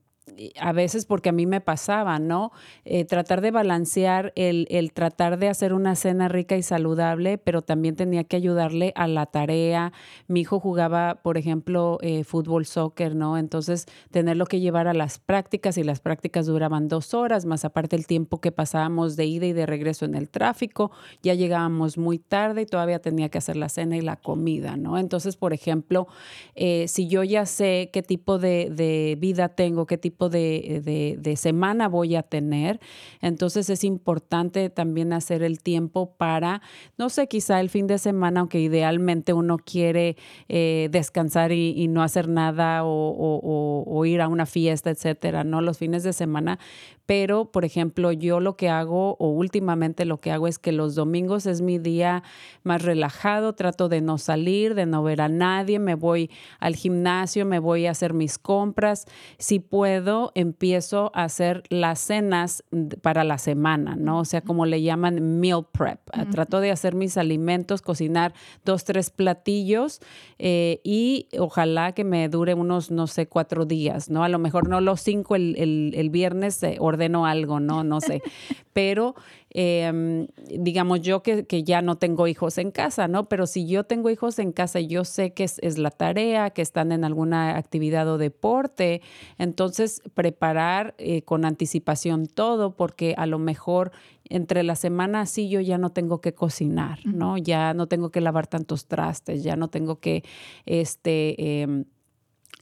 a veces porque a mí me pasaba, ¿no? Eh, tratar de balancear el, el, tratar de hacer una cena rica y saludable, pero también tenía que ayudarle a la tarea. Mi hijo jugaba, por ejemplo, eh, fútbol, soccer, ¿no? Entonces, tenerlo que llevar a las prácticas y las prácticas duraban dos horas, más aparte el tiempo que pasábamos de ida y de regreso en el tráfico, ya llegábamos muy tarde y todavía tenía que hacer la cena y la comida, ¿no? Entonces, por ejemplo, eh, si yo ya sé qué tipo de, de vida tengo, qué tipo de, semana voy a tener. Entonces es importante también hacer el tiempo para, no sé, quizá el fin de semana, aunque idealmente uno quiere eh, descansar y, no hacer nada o, ir a una fiesta, etcétera, ¿no? Los fines de semana. Pero, por ejemplo, yo lo que hago o últimamente lo que hago es que los domingos es mi día más relajado, trato de no salir, de no ver a nadie, me voy al gimnasio, me voy a hacer mis compras. Si puedo, empiezo a hacer las cenas para la semana, ¿no? O sea, como le llaman meal prep. Trato de hacer mis alimentos, cocinar dos, tres platillos eh, y ojalá que me dure unos, no sé, cuatro días, ¿no? A lo mejor no los cinco el, el, viernes eh, ordeno algo, ¿no? No sé. Pero Em, digamos yo que, ya no tengo hijos en casa, ¿no? Pero si yo tengo hijos en casa y yo sé que es, la tarea, que están en alguna actividad o deporte, entonces preparar eh, con anticipación todo, porque a lo mejor entre la semana sí yo ya no tengo que cocinar, ¿no? Ya no tengo que lavar tantos trastes, ya no tengo que, este, em,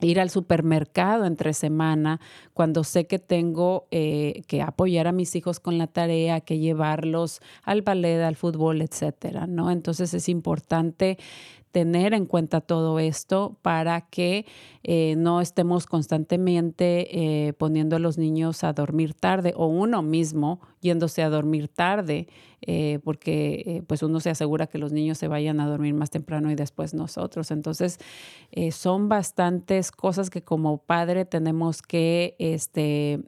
ir al supermercado entre semana cuando sé que tengo eh, que apoyar a mis hijos con la tarea, que llevarlos al ballet, al fútbol, etcétera, ¿no? Entonces es importante tener en cuenta todo esto para que eh, no estemos constantemente eh, poniendo a los niños a dormir tarde o uno mismo yéndose a dormir tarde, eh, porque pues uno se asegura que los niños se vayan a dormir más temprano y después nosotros. Entonces, son bastantes cosas que como padre tenemos que este,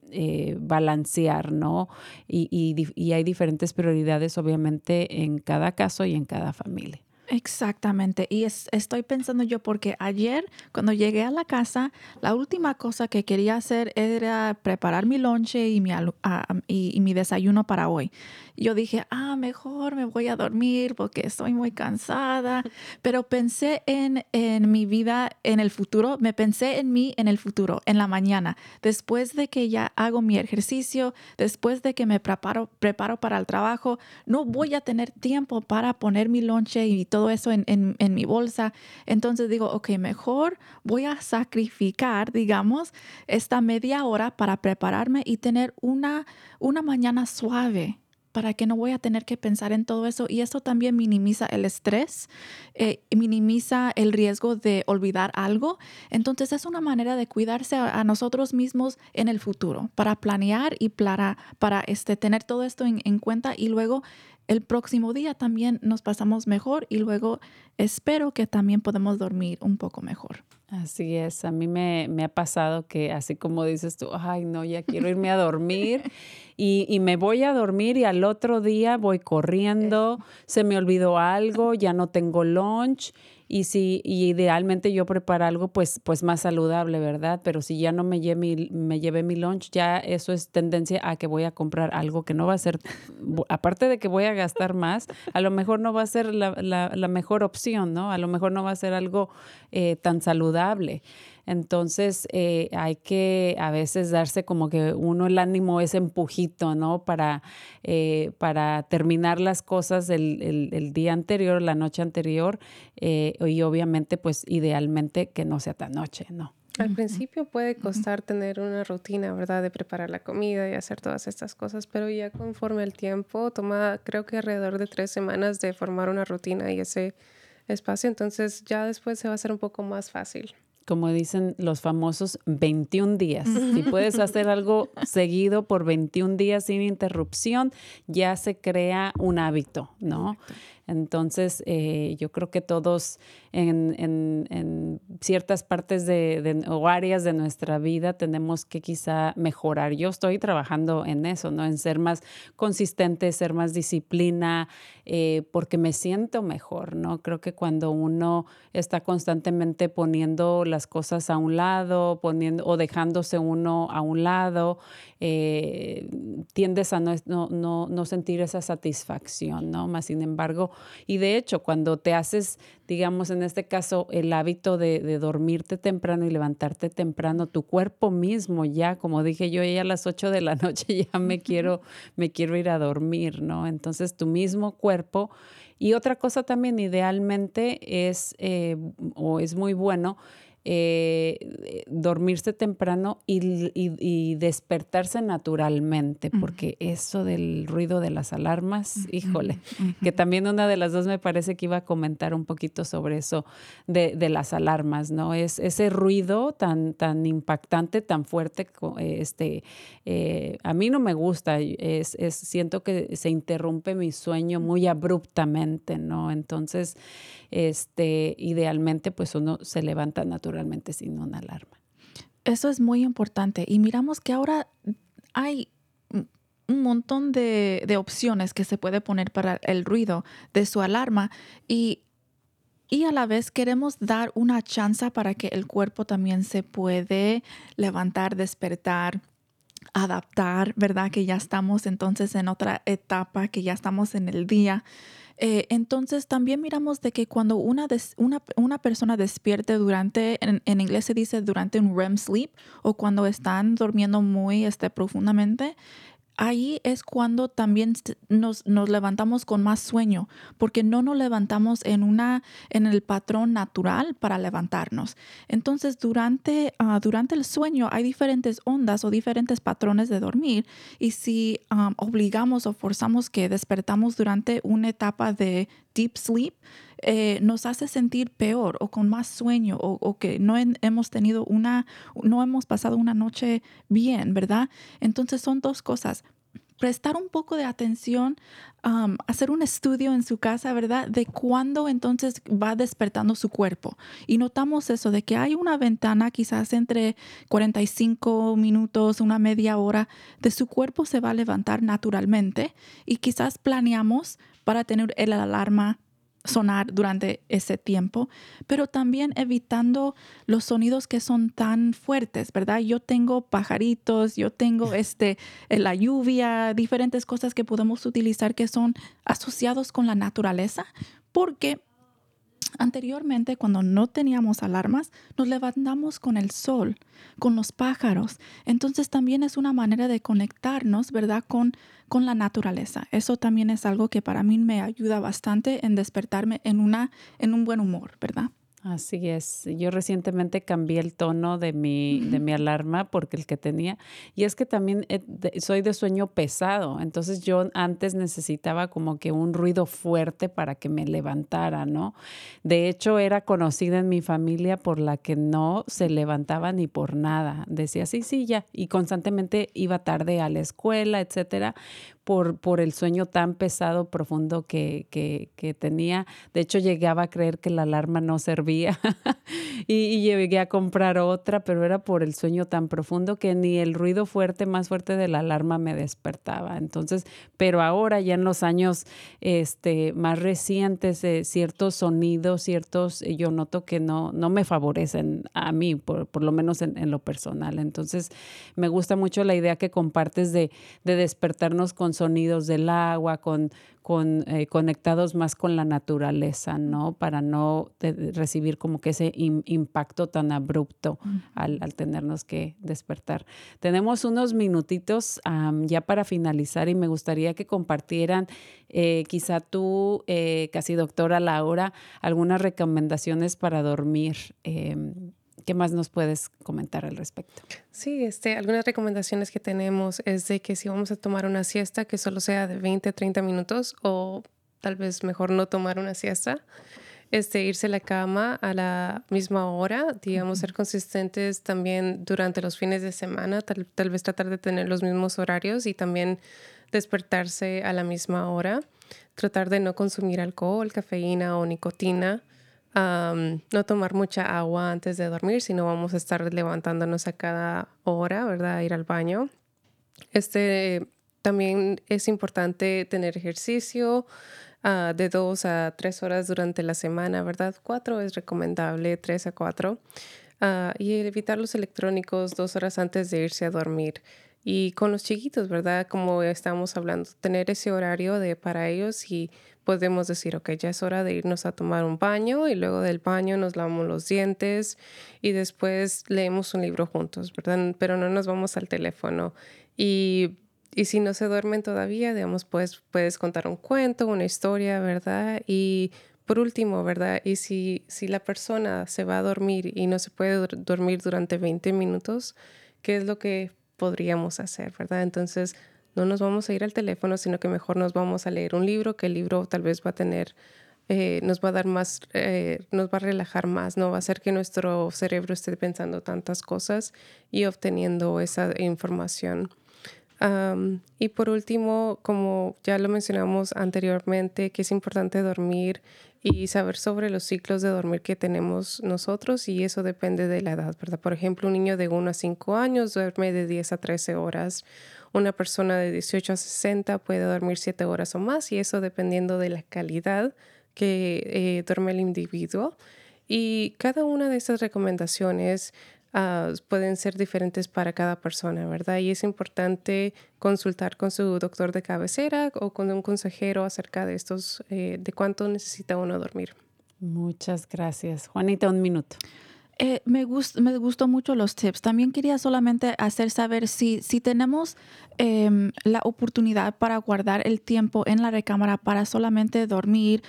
balancear, ¿no? y hay diferentes prioridades, obviamente, en cada caso y en cada familia. Exactamente. Y estoy pensando yo porque ayer cuando llegué a la casa, la última cosa que quería hacer era preparar mi lonche y mi, y, mi desayuno para hoy. Yo dije, ah, mejor me voy a dormir porque estoy muy cansada. Pero pensé en, en mi vida en el futuro, me pensé en mí en el futuro, en la mañana, después de que ya hago mi ejercicio, después de que me preparo, preparo para el trabajo, no voy a tener tiempo para poner mi lonche y todo eso en, en, mi bolsa. Entonces digo, ok, mejor voy a sacrificar, digamos, esta media hora para prepararme y tener una, una mañana suave para que no voy a tener que pensar en todo eso. Y esto también minimiza el estrés, eh, minimiza el riesgo de olvidar algo. Entonces es una manera de cuidarse a, nosotros mismos en el futuro, para planear y para, para este, tener todo esto en, en cuenta y luego el próximo día también nos pasamos mejor y luego espero que también podemos dormir un poco mejor. Así es, a mí me, ha pasado que así como dices tú, ay no, ya quiero irme a dormir y, y, me voy a dormir y al otro día voy corriendo, se me olvidó algo, ya no tengo lunch y si y idealmente yo preparo algo pues, pues más saludable, ¿verdad? Pero si ya no me lleve, mi, me lleve mi lunch, ya eso es tendencia a que voy a comprar algo que no va a ser, aparte de que voy a gastar más, a lo mejor no va a ser la, la, mejor opción, ¿no? A lo mejor no va a ser algo eh, tan saludable. Entonces eh, hay que a veces darse como que uno el ánimo, ese empujito, ¿no? Para, eh, para terminar las cosas el, el, día anterior, la noche anterior, eh, y obviamente pues idealmente que no sea tan noche, ¿no? Al principio puede costar tener una rutina, ¿verdad? De preparar la comida y hacer todas estas cosas, pero ya conforme el tiempo, toma creo que alrededor de tres semanas de formar una rutina y ese espacio, entonces ya después se va a hacer un poco más fácil como dicen los famosos 21 días. Si puedes hacer algo seguido por 21 días sin interrupción, ya se crea un hábito, ¿no? Entonces, eh, yo creo que todos en, ciertas partes de, o áreas de nuestra vida tenemos que quizá mejorar. Yo estoy trabajando en eso, ¿no? En ser más consistente, ser más disciplina, eh, porque me siento mejor, ¿no? Creo que cuando uno está constantemente poniendo las cosas a un lado, poniendo o dejándose uno a un lado, eh, tiendes a no, no, no, sentir esa satisfacción, ¿no? Más sin embargo, y de hecho, cuando te haces, digamos, en este caso, el hábito de, dormirte temprano y levantarte temprano, tu cuerpo mismo ya, como dije yo, ya a las 8 de la noche ya me quiero, me quiero ir a dormir, ¿no? Entonces, tu mismo cuerpo. Y otra cosa también, idealmente, es, eh, o es muy bueno, eh, dormirse temprano y, despertarse naturalmente, porque eso del ruido de las alarmas, híjole, que también una de las dos me parece que iba a comentar un poquito sobre eso de, las alarmas, ¿no? Es ese ruido tan, tan impactante, tan fuerte, este, eh, a mí no me gusta, es, es, siento que se interrumpe mi sueño muy abruptamente, ¿no? Entonces, este, idealmente pues uno se levanta naturalmente sin una alarma. Eso es muy importante y miramos que ahora hay un montón de, opciones que se puede poner para el ruido de su alarma y, y a la vez queremos dar una chance para que el cuerpo también se puede levantar, despertar, adaptar, ¿verdad? Que ya estamos entonces en otra etapa, que ya estamos en el día. Eh, entonces también miramos de que cuando una, una, una persona despierte durante, en, en, inglés se dice durante un REM sleep o cuando están durmiendo muy este, profundamente, ahí es cuando también nos, levantamos con más sueño, porque no nos levantamos en, una, en el patrón natural para levantarnos. Entonces, durante, ah, durante el sueño hay diferentes ondas o diferentes patrones de dormir y si obligamos o forzamos que despertamos durante una etapa de deep sleep, eh, nos hace sentir peor o con más sueño o, que no hemos tenido una, no hemos pasado una noche bien, ¿verdad? Entonces son dos cosas prestar un poco de atención, hacer un estudio en su casa, ¿verdad? De cuándo entonces va despertando su cuerpo. Y notamos eso, de que hay una ventana quizás entre 45 minutos, una media hora, de su cuerpo se va a levantar naturalmente y quizás planeamos para tener el alarma sonar durante ese tiempo, pero también evitando los sonidos que son tan fuertes, ¿verdad? Yo tengo pajaritos, yo tengo este, la lluvia, diferentes cosas que podemos utilizar que son asociados con la naturaleza, porque Anteriormente, cuando no teníamos alarmas, nos levantamos con el sol, con los pájaros. Entonces también es una manera de conectarnos, ¿verdad? Con, con la naturaleza. Eso también es algo que para mí me ayuda bastante en despertarme en, una, en un buen humor, ¿verdad? Así es. Yo recientemente cambié el tono de mi, de mi alarma porque el que tenía, y es que también eh, soy de sueño pesado, entonces yo antes necesitaba como que un ruido fuerte para que me levantara, ¿no? De hecho, era conocida en mi familia por la que no se levantaba ni por nada. Decía, sí, sí, ya, y constantemente iba tarde a la escuela, etcétera, por, por el sueño tan pesado, profundo que, que, tenía. De hecho, llegaba a creer que la alarma no servía y, llegué a comprar otra, pero era por el sueño tan profundo que ni el ruido fuerte, más fuerte de la alarma me despertaba. Entonces, pero ahora ya en los años este, más recientes, eh, ciertos sonidos, ciertos, eh, yo noto que no, no me favorecen a mí, por, por lo menos en, en, lo personal. Entonces, me gusta mucho la idea que compartes de, de despertarnos con sonidos del agua, con, con eh, conectados más con la naturaleza, ¿no? Para no recibir como que ese impacto tan abrupto al, tenernos que despertar. Tenemos unos minutitos ya para finalizar y me gustaría que compartieran, eh, quizá tú, eh, casi doctora Laura, algunas recomendaciones para dormir. ¿Qué más nos puedes comentar al respecto? Sí, este, algunas recomendaciones que tenemos es de que si vamos a tomar una siesta, que solo sea de 20 a 30 minutos o tal vez mejor no tomar una siesta, este, irse a la cama a la misma hora, digamos, ser consistentes también durante los fines de semana, tal, tal vez tratar de tener los mismos horarios y también despertarse a la misma hora, tratar de no consumir alcohol, cafeína o nicotina no tomar mucha agua antes de dormir, sino vamos a estar levantándonos a cada hora, ¿verdad? Ir al baño. Este, también es importante tener ejercicio ah, de dos a tres horas durante la semana, ¿verdad? Cuatro es recomendable, tres a cuatro. Ah, y evitar los electrónicos dos horas antes de irse a dormir. Y con los chiquitos, ¿verdad? Como estamos hablando, tener ese horario de para ellos y podemos decir, ok, ya es hora de irnos a tomar un baño y luego del baño nos lavamos los dientes y después leemos un libro juntos, ¿verdad? Pero no nos vamos al teléfono. Y, y si no se duermen todavía, digamos, pues puedes contar un cuento, una historia, ¿verdad? Y por último, ¿verdad? Y si, si la persona se va a dormir y no se puede dormir durante 20 minutos, ¿qué es lo que podríamos hacer, ¿verdad? Entonces, no nos vamos a ir al teléfono, sino que mejor nos vamos a leer un libro, que el libro tal vez va a tener, eh, nos va a dar más, eh, nos va a relajar más, no va a hacer que nuestro cerebro esté pensando tantas cosas y obteniendo esa información. y por último, como ya lo mencionamos anteriormente, que es importante dormir y saber sobre los ciclos de dormir que tenemos nosotros y eso depende de la edad, ¿verdad? Por ejemplo, un niño de 1 a 5 años duerme de 10 a 13 horas una persona de 18 a 60 puede dormir 7 horas o más y eso dependiendo de la calidad que eh, duerme el individuo. Y cada una de esas recomendaciones ah, pueden ser diferentes para cada persona, ¿verdad? Y es importante consultar con su doctor de cabecera o con un consejero acerca de estos, eh, de cuánto necesita uno dormir. Muchas gracias. Juanita, un minuto. Eh, me, me gustó mucho los tips. También quería solamente hacer saber si, si tenemos em, la oportunidad para guardar el tiempo en la recámara para solamente dormir,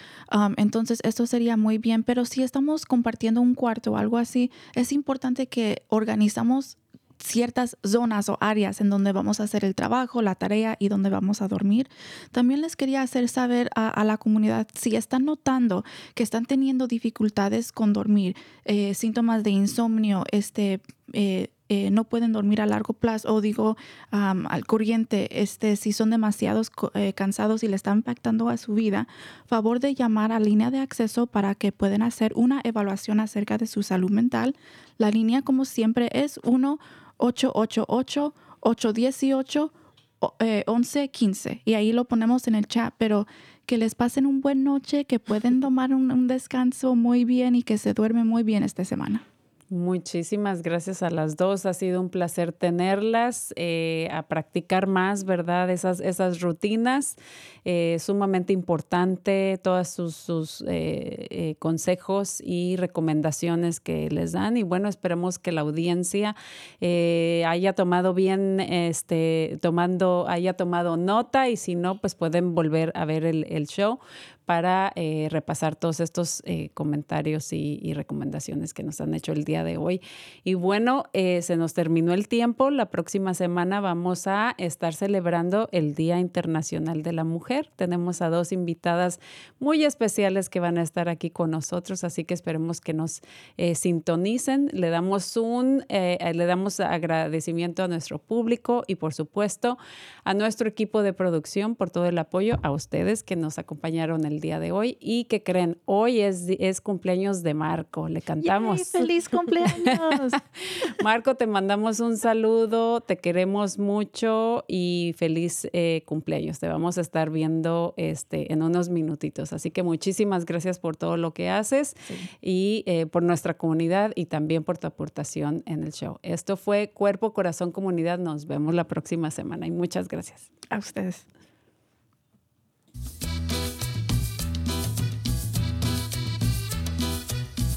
entonces esto sería muy bien. Pero si estamos compartiendo un cuarto o algo así, es importante que organizamos ciertas zonas o áreas en donde vamos a hacer el trabajo, la tarea y donde vamos a dormir. También les quería hacer saber a, la comunidad si están notando que están teniendo dificultades con dormir, eh, síntomas de insomnio, este... Eh, eh, no pueden dormir a largo plazo o digo al corriente, este, si son demasiados cansados y le están impactando a su vida, favor de llamar a línea de acceso para que puedan hacer una evaluación acerca de su salud mental. La línea, como siempre, es 1 888-818-1115. Eh, y ahí lo ponemos en el chat, pero que les pasen un buen noche, que pueden tomar un descanso muy bien y que se duerme muy bien esta semana. Muchísimas gracias a las dos. Ha sido un placer tenerlas, eh, a practicar más, ¿verdad? Esas, esas rutinas. Eh, sumamente importante todos sus, sus eh, consejos y recomendaciones que les dan. Y bueno, esperemos que la audiencia haya tomado bien, este, tomando, haya tomado nota y si no, pues pueden volver a ver el, el show para eh, repasar todos estos eh, comentarios y, recomendaciones que nos han hecho el día de hoy. Y bueno, eh, se nos terminó el tiempo. La próxima semana vamos a estar celebrando el Día Internacional de la Mujer. Tenemos a dos invitadas muy especiales que van a estar aquí con nosotros, así que esperemos que nos sintonicen. Le damos un, le damos agradecimiento a nuestro público y por supuesto a nuestro equipo de producción por todo el apoyo, a ustedes que nos acompañaron el día de hoy y que creen, hoy es, es cumpleaños de Marco, le cantamos. ¡Feliz cumpleaños! Marco, te mandamos un saludo, te queremos mucho y feliz eh, cumpleaños. Te vamos a estar viendo este, en unos minutitos. Así que muchísimas gracias por todo lo que haces y eh, por nuestra comunidad y también por tu aportación en el show. Esto fue Cuerpo, Corazón, Comunidad. Nos vemos la próxima semana y muchas gracias. A ustedes.